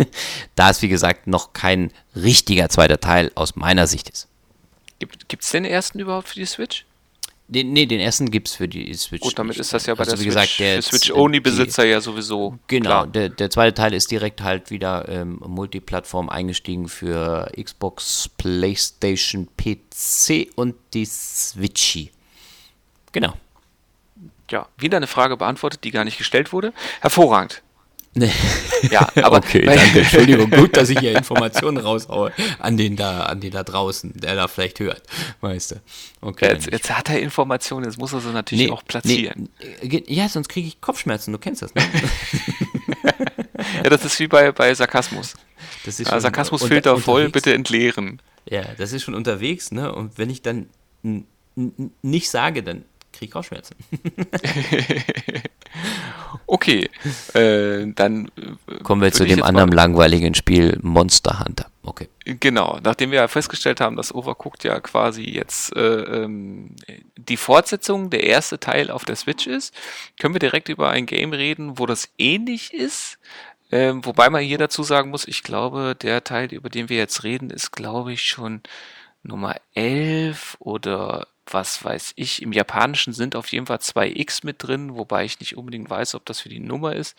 da es, wie gesagt, noch kein richtiger zweiter Teil aus meiner Sicht ist. Gibt es den ersten überhaupt für die Switch? Den, nee, den ersten gibt es für die Switch. Gut, damit ist das ja bei also, der wie Switch, gesagt, der Switch-Only-Besitzer ja sowieso. Genau, der, der, zweite Teil ist direkt halt wieder ähm, Multiplattform eingestiegen für Xbox, PlayStation, PC und die Switchy. Genau. Ja, wieder eine Frage beantwortet, die gar nicht gestellt wurde. Hervorragend. Nee. Ja, aber okay, danke. Entschuldigung, gut, dass ich hier Informationen raushaue an den da, an den da draußen, der da vielleicht hört, weißt du. Okay. Jetzt, jetzt hat er Informationen, jetzt muss er sie natürlich nee, auch platzieren. Nee, ja, sonst kriege ich Kopfschmerzen, du kennst das, ne? ja, das ist wie bei, bei Sarkasmus. Das ist ja, Sarkasmusfilter unter, voll, bitte entleeren. Ja, das ist schon unterwegs, ne? Und wenn ich dann nicht sage, dann kriege Kopfschmerzen. okay, äh, dann äh, kommen wir zu dem anderen langweiligen Spiel Monster Hunter. Okay. Genau, nachdem wir ja festgestellt haben, dass Overcooked ja quasi jetzt äh, ähm, die Fortsetzung, der erste Teil auf der Switch ist, können wir direkt über ein Game reden, wo das ähnlich ist. Ähm, wobei man hier dazu sagen muss, ich glaube, der Teil, über den wir jetzt reden, ist, glaube ich, schon Nummer 11 oder was weiß ich. Im Japanischen sind auf jeden Fall zwei X mit drin, wobei ich nicht unbedingt weiß, ob das für die Nummer ist.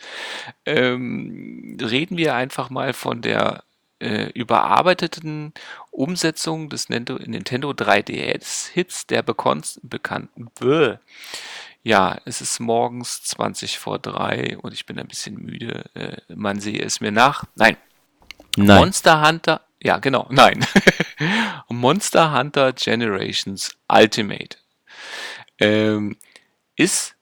Ähm, reden wir einfach mal von der äh, überarbeiteten Umsetzung des Nintendo 3DS-Hits der bekannten. Bäh. Ja, es ist morgens 20 vor 3 und ich bin ein bisschen müde. Äh, man sehe es mir nach. Nein. Nein. Monster Hunter. Ja, genau. Nein. Monster Hunter Generations Ultimate ähm, ist,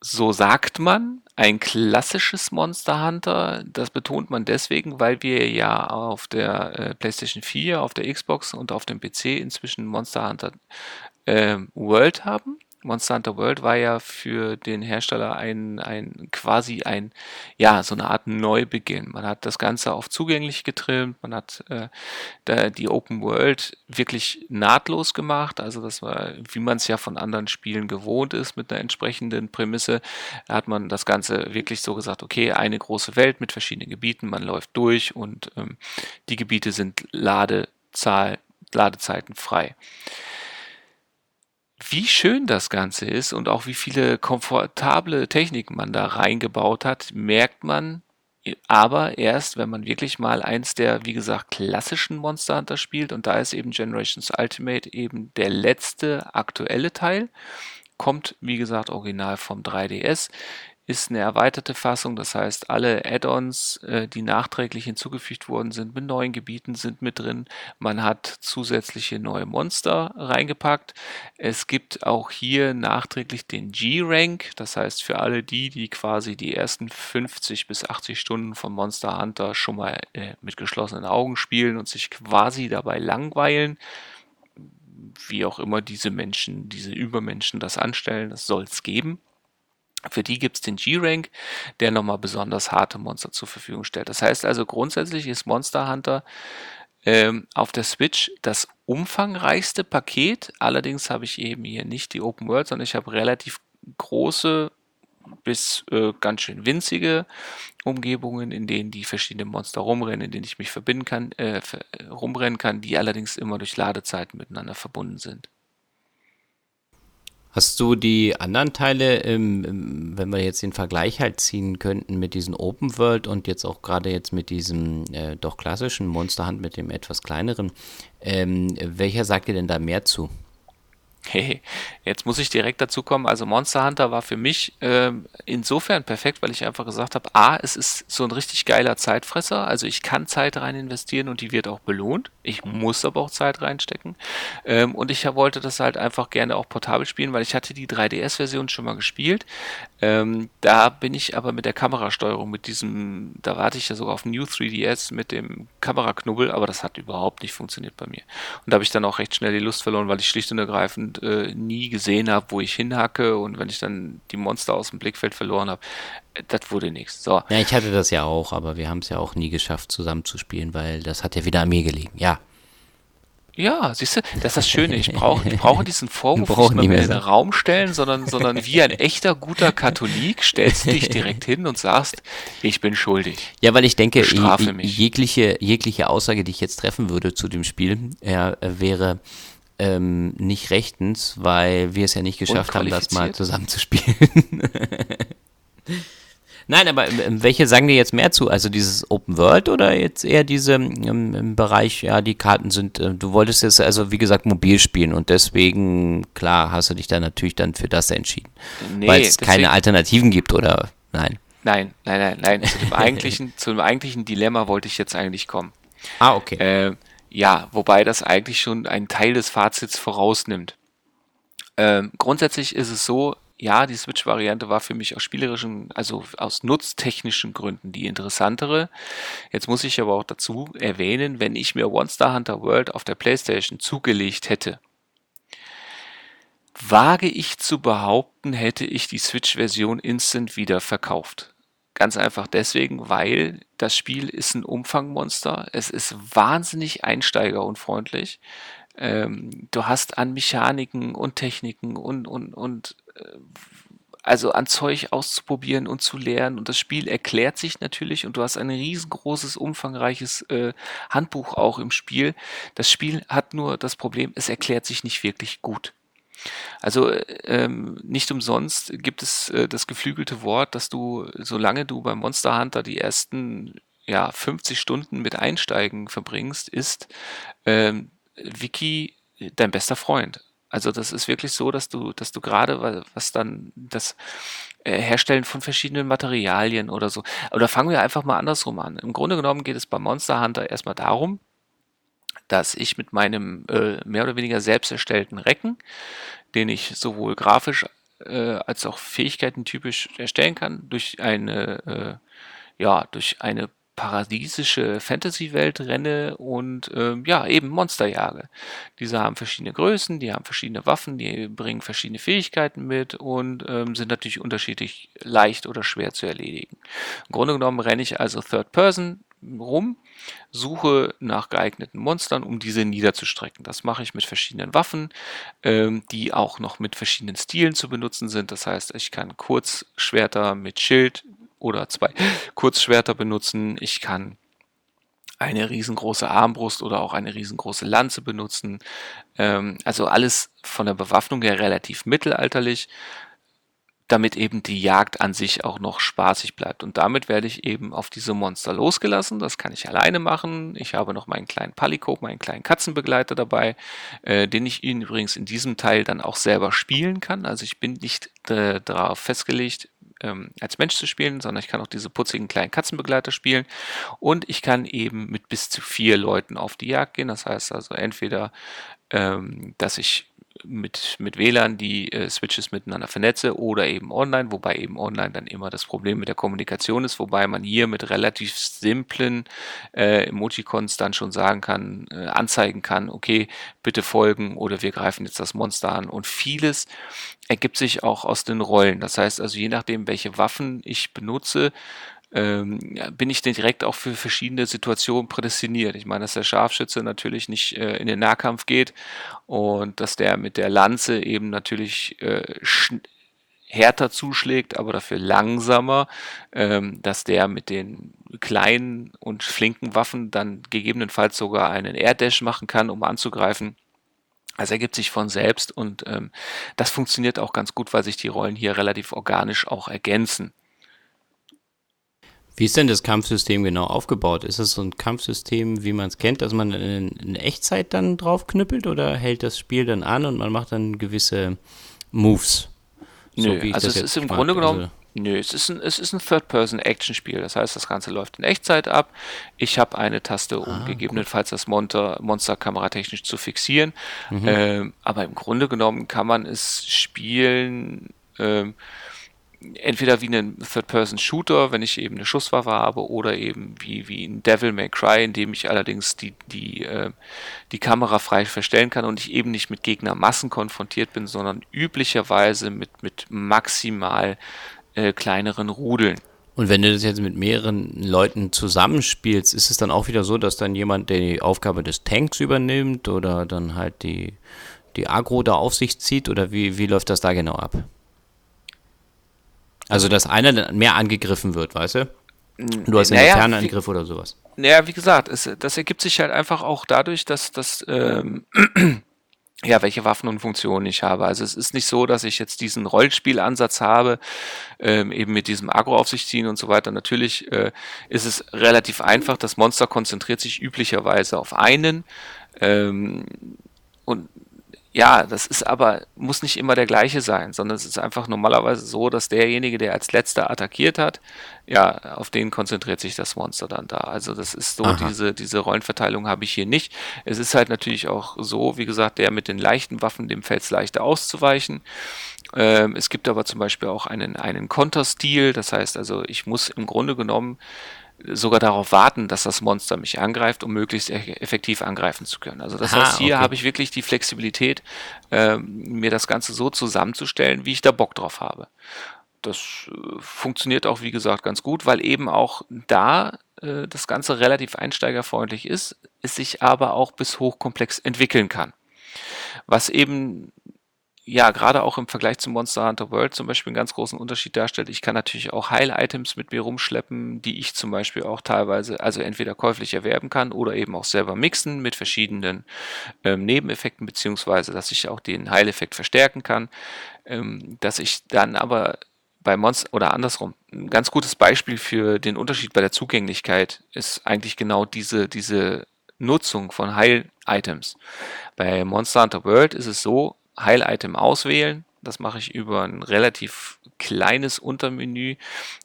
so sagt man, ein klassisches Monster Hunter. Das betont man deswegen, weil wir ja auf der äh, PlayStation 4, auf der Xbox und auf dem PC inzwischen Monster Hunter äh, World haben. Monster Hunter World war ja für den Hersteller ein, ein quasi ein, ja, so eine Art Neubeginn. Man hat das Ganze auf zugänglich getrimmt, man hat äh, die Open World wirklich nahtlos gemacht. Also das war, wie man es ja von anderen Spielen gewohnt ist, mit einer entsprechenden Prämisse, hat man das Ganze wirklich so gesagt, okay, eine große Welt mit verschiedenen Gebieten, man läuft durch und ähm, die Gebiete sind Ladezahl, Ladezeiten frei wie schön das Ganze ist und auch wie viele komfortable Techniken man da reingebaut hat, merkt man aber erst, wenn man wirklich mal eins der, wie gesagt, klassischen Monster Hunter spielt und da ist eben Generations Ultimate eben der letzte aktuelle Teil, kommt, wie gesagt, original vom 3DS, ist eine erweiterte Fassung. Das heißt, alle Add-ons, äh, die nachträglich hinzugefügt worden sind, mit neuen Gebieten sind mit drin. Man hat zusätzliche neue Monster reingepackt. Es gibt auch hier nachträglich den G-Rank. Das heißt, für alle die, die quasi die ersten 50 bis 80 Stunden von Monster Hunter schon mal äh, mit geschlossenen Augen spielen und sich quasi dabei langweilen, wie auch immer diese Menschen, diese Übermenschen das anstellen, das soll es geben. Für die gibt es den G-Rank, der nochmal besonders harte Monster zur Verfügung stellt. Das heißt also grundsätzlich ist Monster Hunter ähm, auf der Switch das umfangreichste Paket. Allerdings habe ich eben hier nicht die Open World, sondern ich habe relativ große bis äh, ganz schön winzige Umgebungen, in denen die verschiedenen Monster rumrennen, in denen ich mich verbinden kann, äh, rumrennen kann, die allerdings immer durch Ladezeiten miteinander verbunden sind. Hast du die anderen Teile, ähm, wenn wir jetzt den Vergleich halt ziehen könnten mit diesem Open World und jetzt auch gerade jetzt mit diesem äh, doch klassischen Monster Hunt mit dem etwas kleineren, ähm, welcher sagt dir denn da mehr zu? Hey, jetzt muss ich direkt dazu kommen. Also Monster Hunter war für mich äh, insofern perfekt, weil ich einfach gesagt habe, a, es ist so ein richtig geiler Zeitfresser. Also ich kann Zeit rein investieren und die wird auch belohnt. Ich muss aber auch Zeit reinstecken. Ähm, und ich wollte das halt einfach gerne auch portabel spielen, weil ich hatte die 3DS-Version schon mal gespielt. Ähm, da bin ich aber mit der Kamerasteuerung, mit diesem, da warte ich ja sogar auf New 3DS mit dem Kameraknubbel, aber das hat überhaupt nicht funktioniert bei mir. Und da habe ich dann auch recht schnell die Lust verloren, weil ich schlicht und ergreifend äh, nie gesehen habe, wo ich hinhacke und wenn ich dann die Monster aus dem Blickfeld verloren habe, äh, das wurde nichts. So. Ja, ich hatte das ja auch, aber wir haben es ja auch nie geschafft, zusammenzuspielen, weil das hat ja wieder an mir gelegen. Ja. Ja, siehst du, das ist das Schöne. Ich brauche ich brauche diesen Vorwurf nicht mehr in den Raum stellen, sondern, sondern wie ein echter guter Katholik stellst du dich direkt hin und sagst, ich bin schuldig. Ja, weil ich denke, jegliche, jegliche Aussage, die ich jetzt treffen würde zu dem Spiel, ja, wäre, ähm, nicht rechtens, weil wir es ja nicht geschafft haben, das mal zusammenzuspielen. Nein, aber ähm, welche sagen dir jetzt mehr zu? Also dieses Open World oder jetzt eher diese ähm, im Bereich, ja, die Karten sind, äh, du wolltest jetzt also wie gesagt mobil spielen und deswegen, klar, hast du dich dann natürlich dann für das entschieden. Nee, weil es keine Alternativen gibt oder nein? Nein, nein, nein, nein. Zu dem eigentlichen, zu dem eigentlichen Dilemma wollte ich jetzt eigentlich kommen. Ah, okay. Äh, ja, wobei das eigentlich schon einen Teil des Fazits vorausnimmt. Ähm, grundsätzlich ist es so, ja, die Switch-Variante war für mich aus spielerischen, also aus nutztechnischen Gründen die interessantere. Jetzt muss ich aber auch dazu erwähnen, wenn ich mir Monster Hunter World auf der PlayStation zugelegt hätte, wage ich zu behaupten, hätte ich die Switch-Version instant wieder verkauft. Ganz einfach deswegen, weil das Spiel ist ein Umfangmonster. Es ist wahnsinnig einsteigerunfreundlich. Ähm, du hast an Mechaniken und Techniken und, und, und äh, also an Zeug auszuprobieren und zu lernen. Und das Spiel erklärt sich natürlich und du hast ein riesengroßes, umfangreiches äh, Handbuch auch im Spiel. Das Spiel hat nur das Problem, es erklärt sich nicht wirklich gut. Also ähm, nicht umsonst gibt es äh, das geflügelte Wort, dass du, solange du beim Monster Hunter die ersten ja, 50 Stunden mit Einsteigen verbringst, ist ähm, Wiki dein bester Freund. Also das ist wirklich so, dass du, dass du gerade, was dann das äh, Herstellen von verschiedenen Materialien oder so. Oder fangen wir einfach mal andersrum an. Im Grunde genommen geht es bei Monster Hunter erstmal darum, dass ich mit meinem äh, mehr oder weniger selbst erstellten Recken, den ich sowohl grafisch äh, als auch Fähigkeiten typisch erstellen kann, durch eine äh, ja durch eine paradiesische Fantasy-Welt renne und ähm, ja, eben Monster jage. Diese haben verschiedene Größen, die haben verschiedene Waffen, die bringen verschiedene Fähigkeiten mit und ähm, sind natürlich unterschiedlich leicht oder schwer zu erledigen. Im Grunde genommen renne ich also Third Person rum, suche nach geeigneten Monstern, um diese niederzustrecken. Das mache ich mit verschiedenen Waffen, ähm, die auch noch mit verschiedenen Stilen zu benutzen sind. Das heißt, ich kann Kurzschwerter mit Schild oder zwei Kurzschwerter benutzen. Ich kann eine riesengroße Armbrust oder auch eine riesengroße Lanze benutzen. Ähm, also alles von der Bewaffnung her relativ mittelalterlich, damit eben die Jagd an sich auch noch spaßig bleibt. Und damit werde ich eben auf diese Monster losgelassen. Das kann ich alleine machen. Ich habe noch meinen kleinen Palikop, meinen kleinen Katzenbegleiter dabei, äh, den ich Ihnen übrigens in diesem Teil dann auch selber spielen kann. Also ich bin nicht äh, darauf festgelegt, ähm, als Mensch zu spielen, sondern ich kann auch diese putzigen kleinen Katzenbegleiter spielen und ich kann eben mit bis zu vier Leuten auf die Jagd gehen. Das heißt also entweder, ähm, dass ich mit, mit WLAN die äh, Switches miteinander vernetze oder eben online, wobei eben online dann immer das Problem mit der Kommunikation ist, wobei man hier mit relativ simplen äh, Emojicons dann schon sagen kann, äh, anzeigen kann, okay, bitte folgen oder wir greifen jetzt das Monster an und vieles ergibt sich auch aus den Rollen. Das heißt also, je nachdem, welche Waffen ich benutze, ähm, bin ich denn direkt auch für verschiedene Situationen prädestiniert. Ich meine, dass der Scharfschütze natürlich nicht äh, in den Nahkampf geht und dass der mit der Lanze eben natürlich äh, härter zuschlägt, aber dafür langsamer, ähm, dass der mit den kleinen und flinken Waffen dann gegebenenfalls sogar einen Air-Dash machen kann, um anzugreifen. Also ergibt sich von selbst und ähm, das funktioniert auch ganz gut, weil sich die Rollen hier relativ organisch auch ergänzen. Wie ist denn das Kampfsystem genau aufgebaut? Ist es so ein Kampfsystem, wie man es kennt, dass man in, in, Echtzeit dann drauf knüppelt oder hält das Spiel dann an und man macht dann gewisse Moves? So, nö, also es ist im Grunde genommen, also nö, es ist ein, es ist ein Third-Person-Action-Spiel. Das heißt, das Ganze läuft in Echtzeit ab. Ich habe eine Taste, um ah, gegebenenfalls gut. das Monster, Monster kameratechnisch zu fixieren. Mhm. Ähm, aber im Grunde genommen kann man es spielen. Ähm, entweder wie einen Third-Person-Shooter, wenn ich eben eine Schusswaffe habe, oder eben wie, wie ein Devil May Cry, in dem ich allerdings die, die, äh, die Kamera frei verstellen kann und ich eben nicht mit Gegnermassen konfrontiert bin, sondern üblicherweise mit, mit maximal äh, kleineren Rudeln. Und wenn du das jetzt mit mehreren Leuten zusammenspielst, ist es dann auch wieder so, dass dann jemand die Aufgabe des Tanks übernimmt oder dann halt die, die Agro da auf sich zieht oder wie, wie läuft das da genau ab? Also, dass einer mehr angegriffen wird, weißt du? Du hast einen naja, Fernangriff oder sowas. Naja, wie gesagt, es, das ergibt sich halt einfach auch dadurch, dass, dass ähm, ja, welche Waffen und Funktionen ich habe. Also es ist nicht so, dass ich jetzt diesen Rollenspielansatz habe, ähm, eben mit diesem Agro auf sich ziehen und so weiter. Natürlich äh, ist es relativ einfach. Das Monster konzentriert sich üblicherweise auf einen. Ähm, und ja, das ist aber, muss nicht immer der gleiche sein, sondern es ist einfach normalerweise so, dass derjenige, der als letzter attackiert hat, ja, auf den konzentriert sich das Monster dann da. Also das ist so, diese, diese Rollenverteilung habe ich hier nicht. Es ist halt natürlich auch so, wie gesagt, der mit den leichten Waffen, dem fällt es leichter auszuweichen. Ähm, es gibt aber zum Beispiel auch einen, einen Konterstil, das heißt also, ich muss im Grunde genommen sogar darauf warten, dass das Monster mich angreift, um möglichst effektiv angreifen zu können. Also das Aha, heißt, hier okay. habe ich wirklich die Flexibilität, äh, mir das Ganze so zusammenzustellen, wie ich da Bock drauf habe. Das äh, funktioniert auch, wie gesagt, ganz gut, weil eben auch da äh, das Ganze relativ einsteigerfreundlich ist, es sich aber auch bis hochkomplex entwickeln kann. Was eben ja gerade auch im Vergleich zu Monster Hunter World zum Beispiel einen ganz großen Unterschied darstellt. Ich kann natürlich auch Heil-Items mit mir rumschleppen, die ich zum Beispiel auch teilweise, also entweder käuflich erwerben kann oder eben auch selber mixen mit verschiedenen ähm, Nebeneffekten, beziehungsweise dass ich auch den Heileffekt verstärken kann. Ähm, dass ich dann aber bei Monster oder andersrum, ein ganz gutes Beispiel für den Unterschied bei der Zugänglichkeit ist eigentlich genau diese, diese Nutzung von Heil-Items. Bei Monster Hunter World ist es so, Heil-Item auswählen. Das mache ich über ein relativ kleines Untermenü.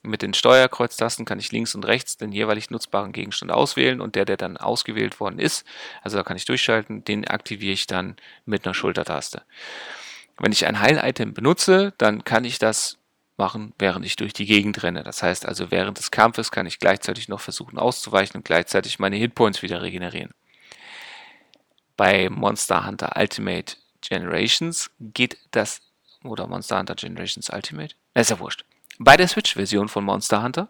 Mit den Steuerkreuztasten kann ich links und rechts den jeweilig nutzbaren Gegenstand auswählen und der, der dann ausgewählt worden ist, also da kann ich durchschalten, den aktiviere ich dann mit einer Schultertaste. Wenn ich ein Heil-Item benutze, dann kann ich das machen, während ich durch die Gegend renne. Das heißt also, während des Kampfes kann ich gleichzeitig noch versuchen auszuweichen und gleichzeitig meine Hitpoints wieder regenerieren. Bei Monster Hunter Ultimate Generations geht das, oder Monster Hunter Generations Ultimate, ist ja wurscht. Bei der Switch-Version von Monster Hunter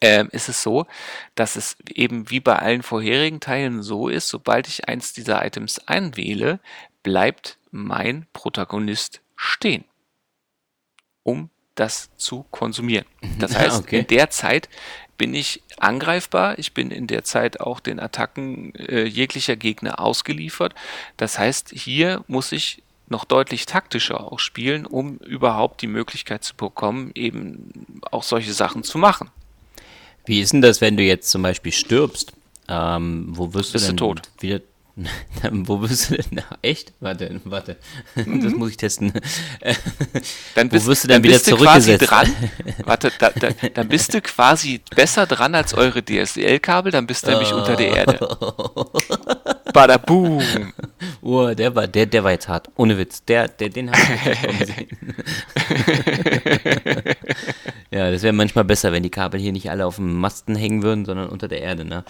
ähm, ist es so, dass es eben wie bei allen vorherigen Teilen so ist, sobald ich eins dieser Items einwähle, bleibt mein Protagonist stehen, um das zu konsumieren. Das heißt, okay. in der Zeit bin ich angreifbar, ich bin in der Zeit auch den Attacken äh, jeglicher Gegner ausgeliefert. Das heißt, hier muss ich noch deutlich taktischer auch spielen, um überhaupt die Möglichkeit zu bekommen, eben auch solche Sachen zu machen. Wie ist denn das, wenn du jetzt zum Beispiel stirbst? Ähm, wo wirst Bist du denn du tot? wieder Wo bist du denn? Echt? Warte, warte. Mhm. Das muss ich testen. Dann bist, Wo wirst du denn dann wieder zurückgesetzt? dran. Warte, da, da, dann bist du quasi besser dran als eure DSL-Kabel, dann bist du nämlich unter der Erde. Bada boom. Oh, der war, der, der war jetzt hart. Ohne Witz. Der, der, den habe ja, das wäre manchmal besser, wenn die Kabel hier nicht alle auf dem Masten hängen würden, sondern unter der Erde, ne?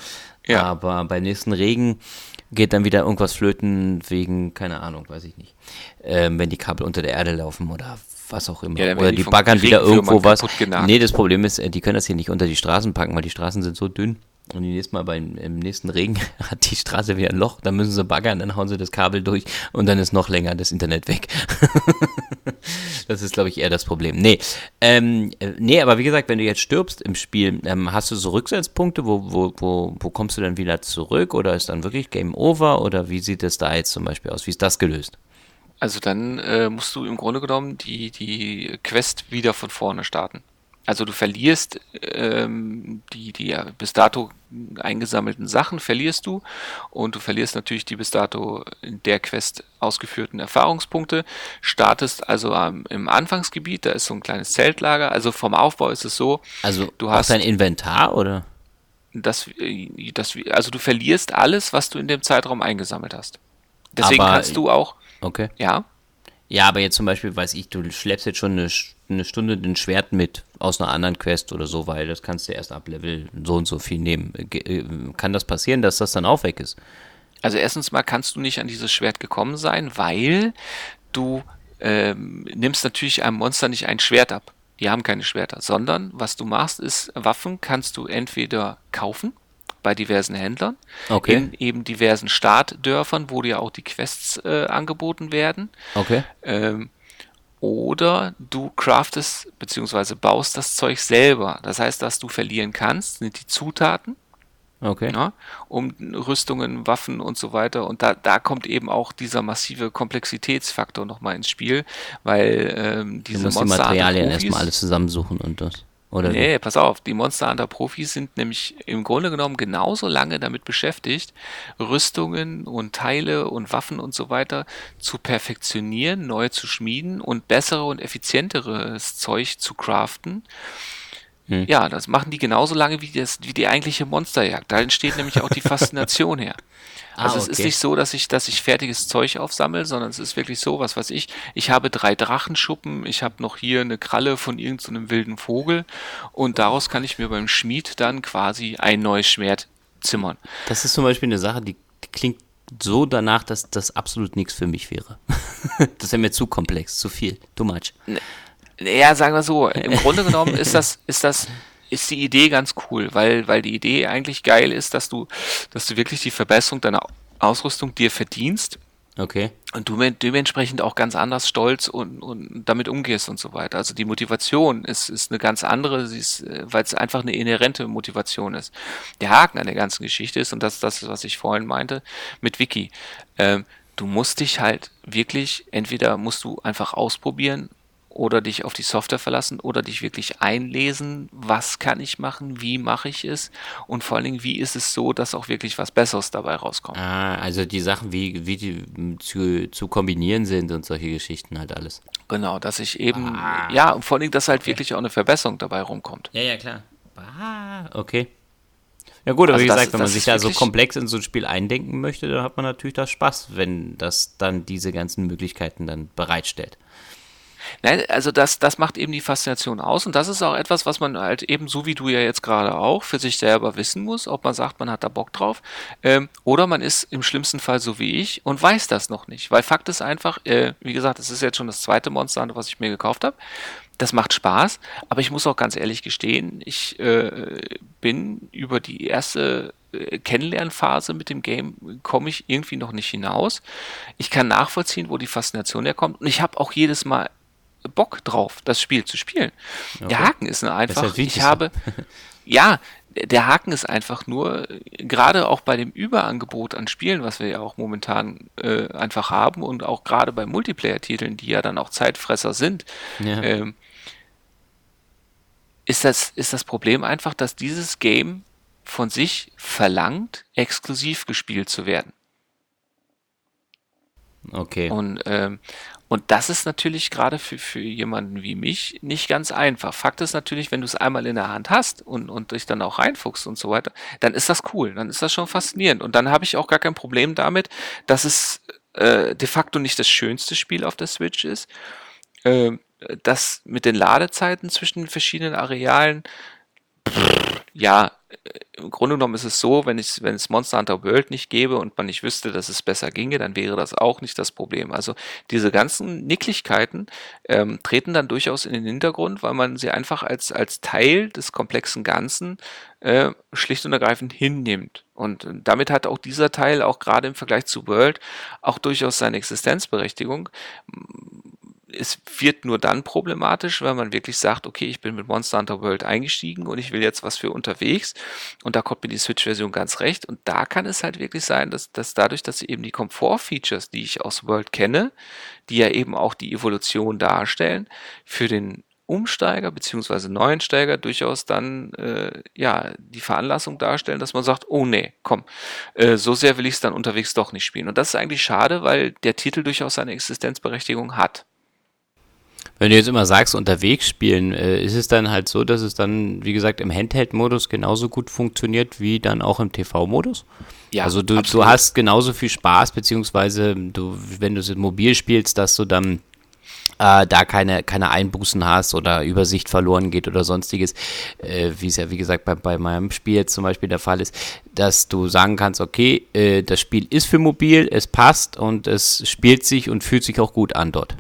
Ja. Aber beim nächsten Regen geht dann wieder irgendwas flöten wegen, keine Ahnung, weiß ich nicht. Ähm, wenn die Kabel unter der Erde laufen oder was auch immer. Ja, oder die, die baggern wieder irgendwo was. Nee, das Problem ist, äh, die können das hier nicht unter die Straßen packen, weil die Straßen sind so dünn. Und die nächste Mal beim, im nächsten Regen hat die Straße wieder ein Loch, dann müssen sie baggern, dann hauen sie das Kabel durch und dann ist noch länger das Internet weg. das ist, glaube ich, eher das Problem. Nee, ähm, äh, nee, aber wie gesagt, wenn du jetzt stirbst im Spiel, ähm, hast du so Rücksetzpunkte, wo, wo, wo, wo kommst du dann wieder zurück oder ist dann wirklich Game Over oder wie sieht es da jetzt zum Beispiel aus? Wie ist das gelöst? Also dann äh, musst du im Grunde genommen die, die Quest wieder von vorne starten. Also du verlierst ähm, die, die bis dato eingesammelten Sachen, verlierst du und du verlierst natürlich die bis dato in der Quest ausgeführten Erfahrungspunkte, startest also ähm, im Anfangsgebiet, da ist so ein kleines Zeltlager, also vom Aufbau ist es so, also du hast dein Inventar oder? Das, äh, das, also du verlierst alles, was du in dem Zeitraum eingesammelt hast. Deswegen Aber, kannst du auch. Okay. Ja. Ja, aber jetzt zum Beispiel, weiß ich, du schleppst jetzt schon eine, eine Stunde ein Schwert mit aus einer anderen Quest oder so, weil das kannst du erst ab Level so und so viel nehmen. Äh, kann das passieren, dass das dann auch weg ist? Also erstens mal kannst du nicht an dieses Schwert gekommen sein, weil du ähm, nimmst natürlich einem Monster nicht ein Schwert ab. Die haben keine Schwerter, sondern was du machst, ist Waffen kannst du entweder kaufen bei diversen Händlern, okay. in eben diversen Startdörfern, wo dir auch die Quests äh, angeboten werden. Okay. Ähm, oder du craftest bzw. baust das Zeug selber. Das heißt, dass du verlieren kannst, sind die Zutaten. Okay. Ja, um Rüstungen, Waffen und so weiter. Und da, da kommt eben auch dieser massive Komplexitätsfaktor nochmal ins Spiel, weil ähm, diese du musst Monster die Materialien erstmal alles zusammensuchen und das. Oder nee, wie? pass auf, die Monster Hunter Profis sind nämlich im Grunde genommen genauso lange damit beschäftigt, Rüstungen und Teile und Waffen und so weiter zu perfektionieren, neu zu schmieden und bessere und effizienteres Zeug zu craften. Hm. Ja, das machen die genauso lange wie, das, wie die eigentliche Monsterjagd. Da entsteht nämlich auch die Faszination her. Ah, also es okay. ist nicht so, dass ich, dass ich fertiges Zeug aufsammle, sondern es ist wirklich so, was weiß ich. Ich habe drei Drachenschuppen, ich habe noch hier eine Kralle von irgendeinem so wilden Vogel und daraus kann ich mir beim Schmied dann quasi ein neues Schwert zimmern. Das ist zum Beispiel eine Sache, die, die klingt so danach, dass das absolut nichts für mich wäre. das wäre mir zu komplex, zu viel, too much. Ja, sagen wir so, im Grunde genommen ist das, ist das ist die Idee ganz cool, weil, weil die Idee eigentlich geil ist, dass du, dass du wirklich die Verbesserung deiner Ausrüstung dir verdienst Okay. Und du dementsprechend auch ganz anders stolz und, und damit umgehst und so weiter. Also die Motivation ist, ist eine ganz andere, äh, weil es einfach eine inhärente Motivation ist. Der Haken an der ganzen Geschichte ist, und das ist das, was ich vorhin meinte, mit Wiki. Ähm, du musst dich halt wirklich, entweder musst du einfach ausprobieren oder dich auf die Software verlassen oder dich wirklich einlesen, was kann ich machen, wie mache ich es und vor allen Dingen, wie ist es so, dass auch wirklich was Besseres dabei rauskommt. Ah, also die Sachen, wie, wie die zu, zu kombinieren sind und solche Geschichten halt alles. Genau, dass ich eben, ah. ja, und vor allen Dingen, dass halt wirklich auch eine Verbesserung dabei rumkommt. Ja, ja, klar. Ah, okay. Ja gut, aber also wie gesagt, wenn man sich da so komplex in so ein Spiel eindenken möchte, dann hat man natürlich da Spaß, wenn das dann diese ganzen Möglichkeiten dann bereitstellt. Nein, also das, das macht eben die Faszination aus und das ist auch etwas, was man halt eben, so wie du ja jetzt gerade auch, für sich selber wissen muss, ob man sagt, man hat da Bock drauf ähm, oder man ist im schlimmsten Fall so wie ich und weiß das noch nicht. Weil Fakt ist einfach, äh, wie gesagt, es ist jetzt schon das zweite Monster, was ich mir gekauft habe. Das macht Spaß, aber ich muss auch ganz ehrlich gestehen, ich äh, bin über die erste äh, Kennenlernphase mit dem Game komme ich irgendwie noch nicht hinaus. Ich kann nachvollziehen, wo die Faszination herkommt und ich habe auch jedes Mal Bock drauf, das Spiel zu spielen. Okay. Der Haken ist nur einfach, ich habe, ja, der Haken ist einfach nur, gerade auch bei dem Überangebot an Spielen, was wir ja auch momentan äh, einfach haben und auch gerade bei Multiplayer-Titeln, die ja dann auch Zeitfresser sind, ja. ähm, ist, das, ist das Problem einfach, dass dieses Game von sich verlangt, exklusiv gespielt zu werden. Okay. Und, ähm, und das ist natürlich gerade für, für jemanden wie mich nicht ganz einfach. Fakt ist natürlich, wenn du es einmal in der Hand hast und, und dich dann auch reinfuchst und so weiter, dann ist das cool, dann ist das schon faszinierend. Und dann habe ich auch gar kein Problem damit, dass es äh, de facto nicht das schönste Spiel auf der Switch ist. Äh, das mit den Ladezeiten zwischen verschiedenen Arealen, pff, ja, im Grunde genommen ist es so, wenn, ich, wenn es Monster Hunter World nicht gäbe und man nicht wüsste, dass es besser ginge, dann wäre das auch nicht das Problem. Also diese ganzen Nicklichkeiten ähm, treten dann durchaus in den Hintergrund, weil man sie einfach als, als Teil des komplexen Ganzen äh, schlicht und ergreifend hinnimmt. Und damit hat auch dieser Teil, auch gerade im Vergleich zu World, auch durchaus seine Existenzberechtigung es wird nur dann problematisch, wenn man wirklich sagt, okay, ich bin mit Monster Hunter World eingestiegen und ich will jetzt was für unterwegs und da kommt mir die Switch-Version ganz recht und da kann es halt wirklich sein, dass, dass dadurch, dass eben die Komfort-Features, die ich aus World kenne, die ja eben auch die Evolution darstellen, für den Umsteiger bzw. Neuensteiger durchaus dann äh, ja die Veranlassung darstellen, dass man sagt, oh nee, komm, äh, so sehr will ich es dann unterwegs doch nicht spielen. Und das ist eigentlich schade, weil der Titel durchaus seine Existenzberechtigung hat. Wenn du jetzt immer sagst, unterwegs spielen, äh, ist es dann halt so, dass es dann, wie gesagt, im Handheld-Modus genauso gut funktioniert wie dann auch im TV-Modus? Ja, also du, du hast genauso viel Spaß, beziehungsweise du, wenn du es mobil spielst, dass du dann äh, da keine, keine Einbußen hast oder Übersicht verloren geht oder sonstiges, äh, wie es ja wie gesagt bei, bei meinem Spiel jetzt zum Beispiel der Fall ist, dass du sagen kannst, okay, äh, das Spiel ist für mobil, es passt und es spielt sich und fühlt sich auch gut an dort.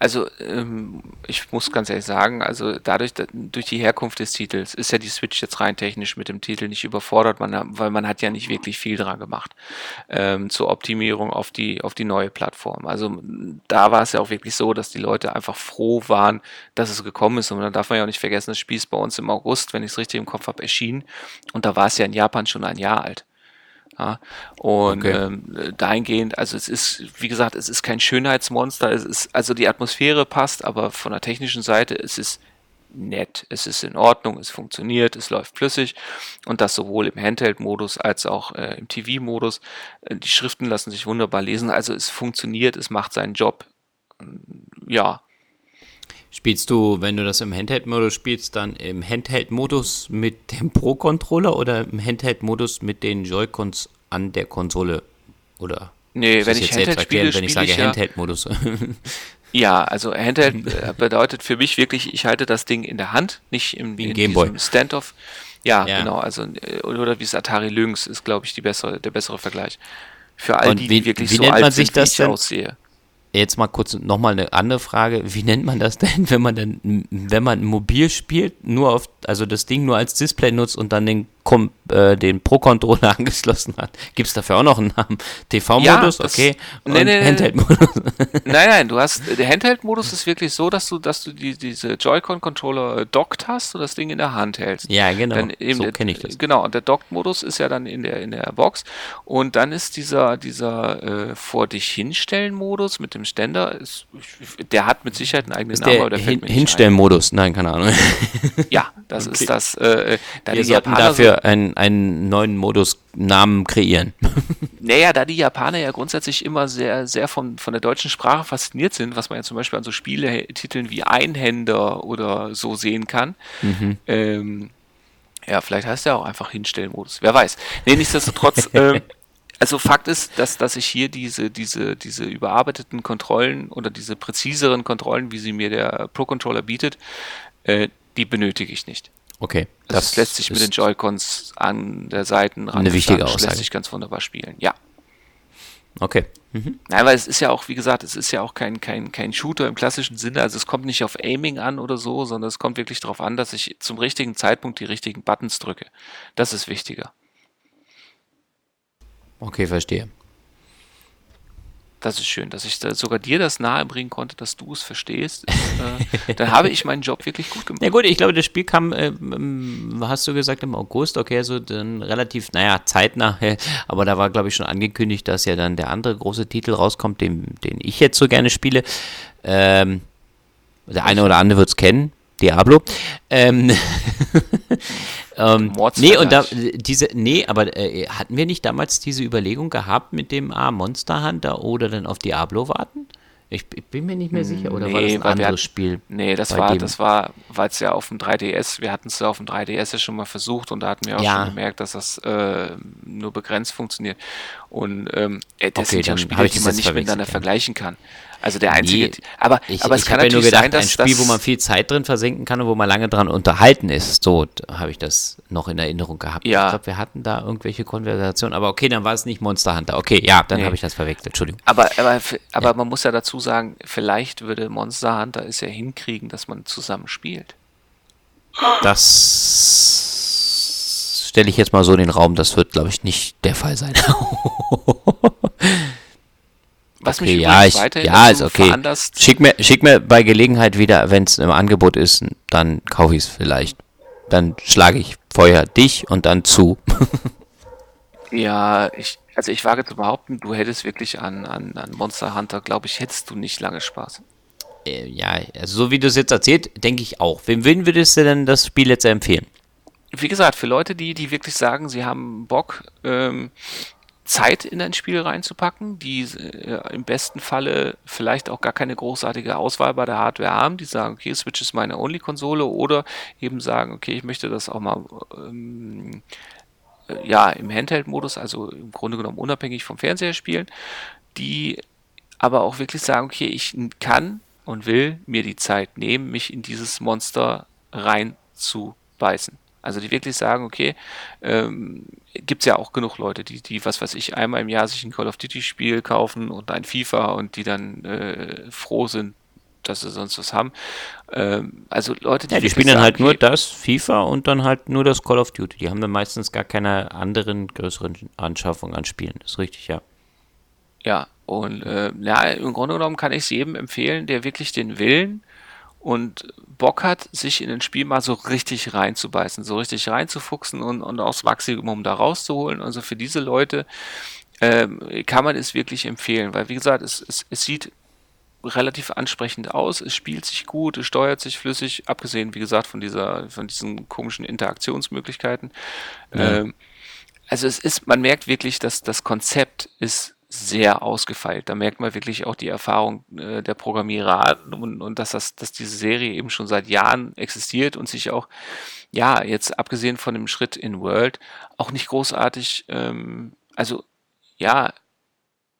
Also ähm, ich muss ganz ehrlich sagen, also dadurch, durch die Herkunft des Titels ist ja die Switch jetzt rein technisch mit dem Titel nicht überfordert, man, weil man hat ja nicht wirklich viel dran gemacht ähm, zur Optimierung auf die auf die neue Plattform. Also da war es ja auch wirklich so, dass die Leute einfach froh waren, dass es gekommen ist und dann darf man ja auch nicht vergessen, das Spiel ist bei uns im August, wenn ich es richtig im Kopf habe, erschienen und da war es ja in Japan schon ein Jahr alt. Ja, und okay. ähm, dahingehend, also es ist, wie gesagt, es ist kein Schönheitsmonster, es ist, also die Atmosphäre passt, aber von der technischen Seite es ist nett, es ist in Ordnung, es funktioniert, es läuft flüssig und das sowohl im Handheld-Modus als auch äh, im TV-Modus. Äh, die Schriften lassen sich wunderbar lesen, also es funktioniert, es macht seinen Job. Ja, Spielst du, wenn du das im Handheld-Modus spielst, dann im Handheld-Modus mit dem Pro-Controller oder im Handheld-Modus mit den Joy-Cons an der Konsole? Oder? Nee, wenn ich Handheld spiele, wenn ich sage Handheld-Modus. Ja, also Handheld äh, bedeutet für mich wirklich, ich halte das Ding in der Hand, nicht im, wie in Standoff. Ja, ja, genau, also äh, oder wie es Atari Lynx ist, glaube ich, die bessere, der bessere Vergleich. Für all Und die, wie, die wirklich wie so alt sind, wie ich denn? aussehe jetzt mal kurz nochmal eine andere Frage. Wie nennt man das denn, wenn man dann, wenn man mobil spielt, nur auf, also das Ding nur als Display nutzt und dann den äh, den Pro-Controller angeschlossen hat. Gibt es dafür auch noch einen Namen? TV-Modus, ja, okay. Und nee, nee, Handheld-Modus. Nein, nein, du hast, der Handheld-Modus ist wirklich so, dass du, dass du die, diese Joy-Con-Controller äh, dockt hast und das Ding in der Hand hältst. Ja, genau. Dann so kenne ich das. Genau, und der Dockt-Modus ist ja dann in der, in der Box. Und dann ist dieser, dieser äh, vor dich hinstellen Modus mit dem Ständer, ist, der hat mit Sicherheit einen eigenen Namen, aber der hin, Hinstellen-Modus, nein, keine Ahnung. Ja, das okay. ist das. Äh, da Wir sollten dafür einen, einen neuen Modus Namen kreieren. Naja, da die Japaner ja grundsätzlich immer sehr, sehr von, von der deutschen Sprache fasziniert sind, was man ja zum Beispiel an so Spieletiteln wie Einhänder oder so sehen kann. Mhm. Ähm, ja, vielleicht heißt der auch einfach Hinstellmodus. Wer weiß. Nee, nichtsdestotrotz, ähm, also Fakt ist, dass, dass ich hier diese, diese, diese überarbeiteten Kontrollen oder diese präziseren Kontrollen, wie sie mir der Pro-Controller bietet, äh, die benötige ich nicht. Okay. Also das, lässt sich mit den Joy-Cons an der Seiten ran. Eine wichtige Aussage. lässt sich ganz wunderbar spielen. Ja. Okay. Mhm. Nein, weil es ist ja auch, wie gesagt, es ist ja auch kein, kein, kein Shooter im klassischen Sinne. Also es kommt nicht auf Aiming an oder so, sondern es kommt wirklich darauf an, dass ich zum richtigen Zeitpunkt die richtigen Buttons drücke. Das ist wichtiger. Okay, verstehe. Das ist schön, dass ich da sogar dir das nahebringen konnte, dass du es verstehst. äh, dann habe ich meinen Job wirklich gut gemacht. Ja gut, ich glaube, das Spiel kam, äh, hast du gesagt, im August, okay, so dann relativ, naja, zeitnah, aber da war, glaube ich, schon angekündigt, dass ja dann der andere große Titel rauskommt, den, den ich jetzt so gerne spiele. Ähm, der eine oder andere wird es kennen, Diablo. Ähm, ähm, nee, und da, diese, nee, aber äh, hatten wir nicht damals diese Überlegung gehabt mit dem ah, Monster Hunter oder dann auf Diablo warten? Ich, ich bin mir nicht mehr sicher, oder nee, war das ein anderes hatten, Spiel? Nee, das war, dem? das war, weil es ja auf dem 3DS, wir hatten es ja auf dem 3DS ja schon mal versucht und da hatten wir auch ja. schon gemerkt, dass das äh, nur begrenzt funktioniert. Und ähm, das okay, sind ja Spiele, die man nicht miteinander ja. vergleichen kann. Also der einzige. Nee, aber, ich, aber es ich kann natürlich nur gedacht, sein, dass ein Spiel, wo man viel Zeit drin versenken kann und wo man lange dran unterhalten ist. So habe ich das noch in Erinnerung gehabt. Ja. Ich glaube, wir hatten da irgendwelche Konversationen. Aber okay, dann war es nicht Monster Hunter. Okay, ja, dann nee. habe ich das verwechselt. Entschuldigung. Aber, aber, aber ja. man muss ja dazu sagen, vielleicht würde Monster Hunter es ja hinkriegen, dass man zusammen spielt. Das stelle ich jetzt mal so in den Raum. Das wird, glaube ich, nicht der Fall sein. Was okay, mich ja, ich, ja, ist okay. Schick mir, schick mir bei Gelegenheit wieder, wenn es im Angebot ist, dann kaufe ich es vielleicht. Dann schlage ich vorher dich und dann zu. ja, ich, also ich wage zu behaupten, du hättest wirklich an, an, an Monster Hunter, glaube ich, hättest du nicht lange Spaß. Äh, ja, also so wie du es jetzt erzählt, denke ich auch. Wem, wem würdest du denn das Spiel jetzt empfehlen? Wie gesagt, für Leute, die, die wirklich sagen, sie haben Bock, ähm, Zeit in ein Spiel reinzupacken, die äh, im besten Falle vielleicht auch gar keine großartige Auswahl bei der Hardware haben, die sagen, okay, Switch ist meine Only-Konsole oder eben sagen, okay, ich möchte das auch mal ähm, äh, ja, im Handheld-Modus, also im Grunde genommen unabhängig vom Fernseher spielen, die aber auch wirklich sagen, okay, ich kann und will mir die Zeit nehmen, mich in dieses Monster reinzubeißen. Also die wirklich sagen, okay, ähm, gibt es ja auch genug Leute, die, die, was weiß ich, einmal im Jahr sich ein Call of Duty-Spiel kaufen und ein FIFA und die dann äh, froh sind, dass sie sonst was haben. Ähm, also Leute, die. Ja, die spielen dann halt nur das FIFA und dann halt nur das Call of Duty. Die haben dann meistens gar keine anderen größeren Anschaffungen an Spielen. Das ist richtig, ja. Ja, und äh, ja, im Grunde genommen kann ich es jedem empfehlen, der wirklich den Willen und Bock hat, sich in ein Spiel mal so richtig reinzubeißen, so richtig reinzufuchsen und, und aufs Maximum da rauszuholen. Also für diese Leute ähm, kann man es wirklich empfehlen, weil wie gesagt, es, es, es sieht relativ ansprechend aus, es spielt sich gut, es steuert sich flüssig, abgesehen, wie gesagt, von dieser, von diesen komischen Interaktionsmöglichkeiten. Ja. Ähm, also es ist, man merkt wirklich, dass das Konzept ist sehr ausgefeilt. Da merkt man wirklich auch die Erfahrung äh, der Programmierer und, und dass, das, dass diese Serie eben schon seit Jahren existiert und sich auch, ja, jetzt abgesehen von dem Schritt in World, auch nicht großartig, ähm, also ja,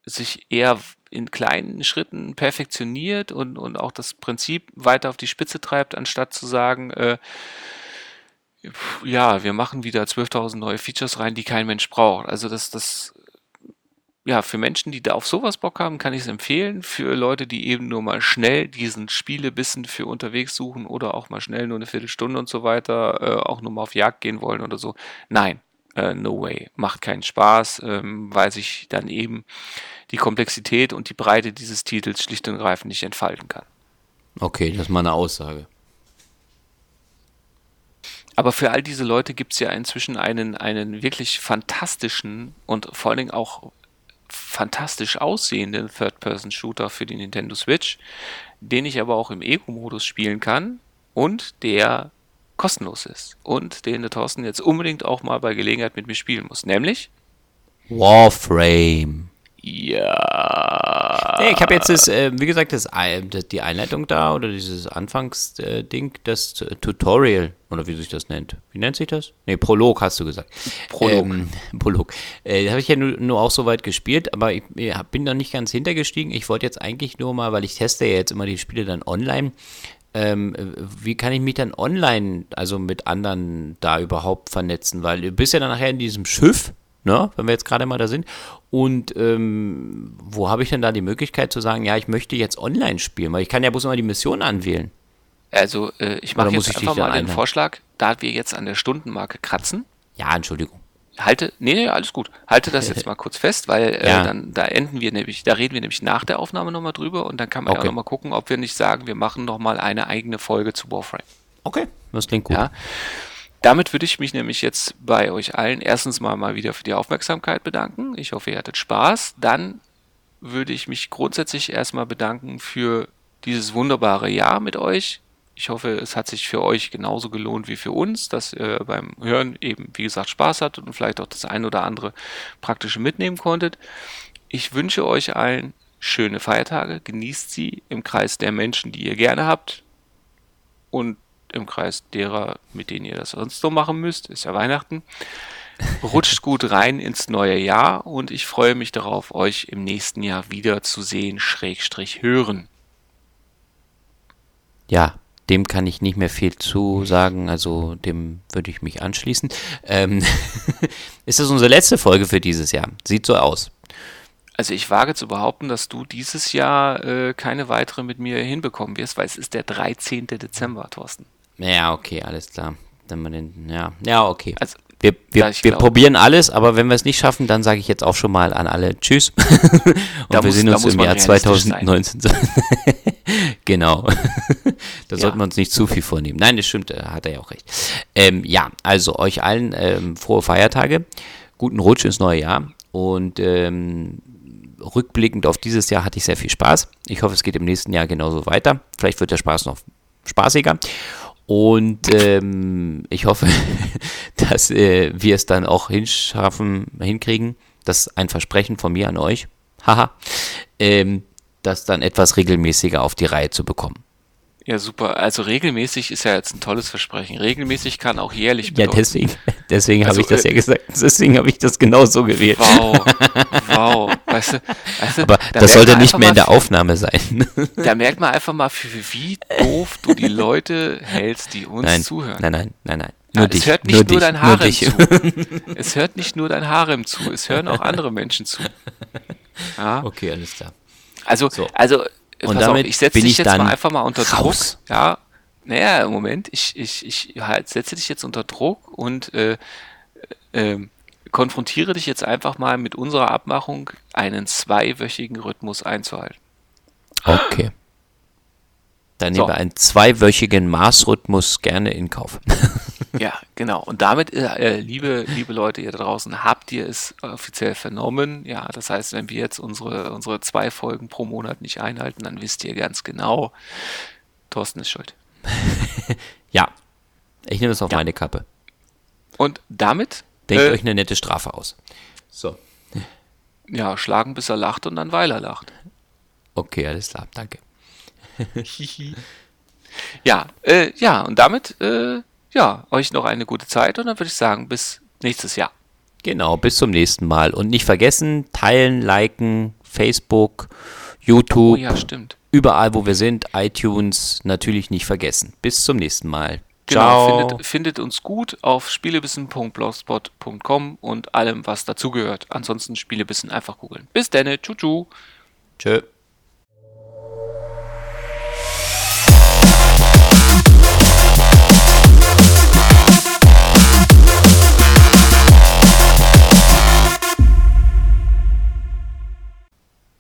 sich eher in kleinen Schritten perfektioniert und, und auch das Prinzip weiter auf die Spitze treibt, anstatt zu sagen, äh, ja, wir machen wieder 12.000 neue Features rein, die kein Mensch braucht. Also das, das ja, für Menschen, die da auf sowas Bock haben, kann ich es empfehlen. Für Leute, die eben nur mal schnell diesen Spielebissen für unterwegs suchen oder auch mal schnell nur eine Viertelstunde und so weiter, äh, auch nur mal auf Jagd gehen wollen oder so. Nein, äh, no way. Macht keinen Spaß, ähm, weil sich dann eben die Komplexität und die Breite dieses Titels schlicht und ergreifend nicht entfalten kann. Okay, das ist mal eine Aussage. Aber für all diese Leute gibt es ja inzwischen einen, einen wirklich fantastischen und vor allen Dingen auch fantastisch aussehenden Third-Person-Shooter für die Nintendo Switch, den ich aber auch im Ego-Modus spielen kann und der kostenlos ist und den der Thorsten jetzt unbedingt auch mal bei Gelegenheit mit mir spielen muss, nämlich Warframe. Ja. Nee, ich habe jetzt das, äh, wie gesagt, das, das, die Einleitung da oder dieses Anfangsding, das Tutorial oder wie sich das nennt. Wie nennt sich das? Nee, Prolog hast du gesagt. Prolog. Ähm, Prolog. Äh, habe ich ja nur, nur, auch so weit gespielt, aber ich, ich bin noch nicht ganz hintergestiegen. Ich wollte jetzt eigentlich nur mal, weil ich teste ja jetzt immer die Spiele dann online, ähm, wie kann ich mich dann online, also mit anderen da überhaupt vernetzen? Weil du bist ja dann nachher in diesem Schiff, ne, wenn wir jetzt gerade mal da sind. Und ähm, wo habe ich denn da die Möglichkeit zu sagen, ja, ich möchte jetzt online spielen? Weil ich kann ja bloß immer die Mission anwählen. Also äh, ich mache jetzt einfach mal den Vorschlag, da wir jetzt an der Stundenmarke kratzen. Ja, Entschuldigung. Halte, nee, nee, alles gut. Halte das jetzt mal kurz fest, weil äh, ja. dann da enden wir nämlich, da reden wir nämlich nach der Aufnahme nochmal drüber und dann kann man okay. ja auch nochmal gucken, ob wir nicht sagen, wir machen nochmal eine eigene Folge zu Warframe. Okay, das klingt gut. Ja. Damit würde ich mich nämlich jetzt bei euch allen erstens mal, mal wieder für die Aufmerksamkeit bedanken. Ich hoffe, ihr hattet Spaß. Dann würde ich mich grundsätzlich erstmal bedanken für dieses wunderbare Jahr mit euch. Ich hoffe, es hat sich für euch genauso gelohnt wie für uns, dass ihr beim Hören eben, wie gesagt, Spaß hattet und vielleicht auch das ein oder andere praktische mitnehmen konntet. Ich wünsche euch allen schöne Feiertage. Genießt sie im Kreis der Menschen, die ihr gerne habt. Und im Kreis derer, mit denen ihr das sonst so machen müsst, ist ja Weihnachten. Rutscht gut rein ins neue Jahr und ich freue mich darauf, euch im nächsten Jahr wieder zu sehen, Schrägstrich hören. Ja, dem kann ich nicht mehr viel zu sagen, also dem würde ich mich anschließen. Ähm, ist das unsere letzte Folge für dieses Jahr? Sieht so aus. Also ich wage zu behaupten, dass du dieses Jahr äh, keine weitere mit mir hinbekommen wirst, weil es ist der 13. Dezember, Thorsten. Ja, okay, alles klar. Dann mal den, ja, ja, okay. Also, wir, wir, wir probieren alles, aber wenn wir es nicht schaffen, dann sage ich jetzt auch schon mal an alle Tschüss. Und da wir muss, sehen uns im Jahr 2019. genau. da ja. sollten wir uns nicht zu viel vornehmen. Nein, das stimmt, da hat er ja auch recht. Ähm, ja, also euch allen ähm, frohe Feiertage, guten Rutsch ins neue Jahr und ähm, rückblickend auf dieses Jahr hatte ich sehr viel Spaß. Ich hoffe, es geht im nächsten Jahr genauso weiter. Vielleicht wird der Spaß noch spaßiger. Und ähm, ich hoffe, dass äh, wir es dann auch hinschaffen, hinkriegen. Das ist ein Versprechen von mir an euch. Haha. ähm, das dann etwas regelmäßiger auf die Reihe zu bekommen. Ja, super. Also regelmäßig ist ja jetzt ein tolles Versprechen. Regelmäßig kann auch jährlich bedeuten. Ja, deswegen, deswegen also, habe ich das ja äh, gesagt. Deswegen habe ich das genau so gewählt. Wow, wow. Weißt du, weißt du, Aber da das sollte nicht mehr in der Aufnahme sein. Da merkt man einfach mal, für wie doof du die Leute hältst, die uns nein, zuhören. Nein, nein, nein, nein. Nur ja, dich, es hört nicht nur, nur dich, dein Harem nur zu. Es hört nicht nur dein Harem zu, es hören auch andere Menschen zu. Ja? Okay, alles klar. Also, so. also und damit auf, ich setze dich jetzt mal einfach mal unter raus. Druck. Ja, naja, Moment, ich, ich, ich halt setze dich jetzt unter Druck und äh, äh, konfrontiere dich jetzt einfach mal mit unserer Abmachung, einen zweiwöchigen Rhythmus einzuhalten. Okay. Dann so. nehmen wir einen zweiwöchigen Maßrhythmus gerne in Kauf. ja, genau. Und damit, äh, äh, liebe, liebe Leute hier draußen, habt ihr es offiziell vernommen. Ja, das heißt, wenn wir jetzt unsere, unsere zwei Folgen pro Monat nicht einhalten, dann wisst ihr ganz genau, Thorsten ist schuld. ja, ich nehme es auf ja. meine Kappe. Und damit? Denkt äh, euch eine nette Strafe aus. So. Ja, schlagen bis er lacht und dann weil er lacht. Okay, alles klar, danke. ja, äh, ja, und damit, äh, ja, euch noch eine gute Zeit und dann würde ich sagen, bis nächstes Jahr. Genau, bis zum nächsten Mal. Und nicht vergessen, teilen, liken, Facebook, YouTube. Oh ja, stimmt. Überall, wo wir sind, iTunes, natürlich nicht vergessen. Bis zum nächsten Mal. Genau, findet, findet, uns gut auf spielebissen.blogspot.com und allem, was dazugehört. Ansonsten Spielebissen einfach googeln. Bis dann, tschu tschu. Tschö.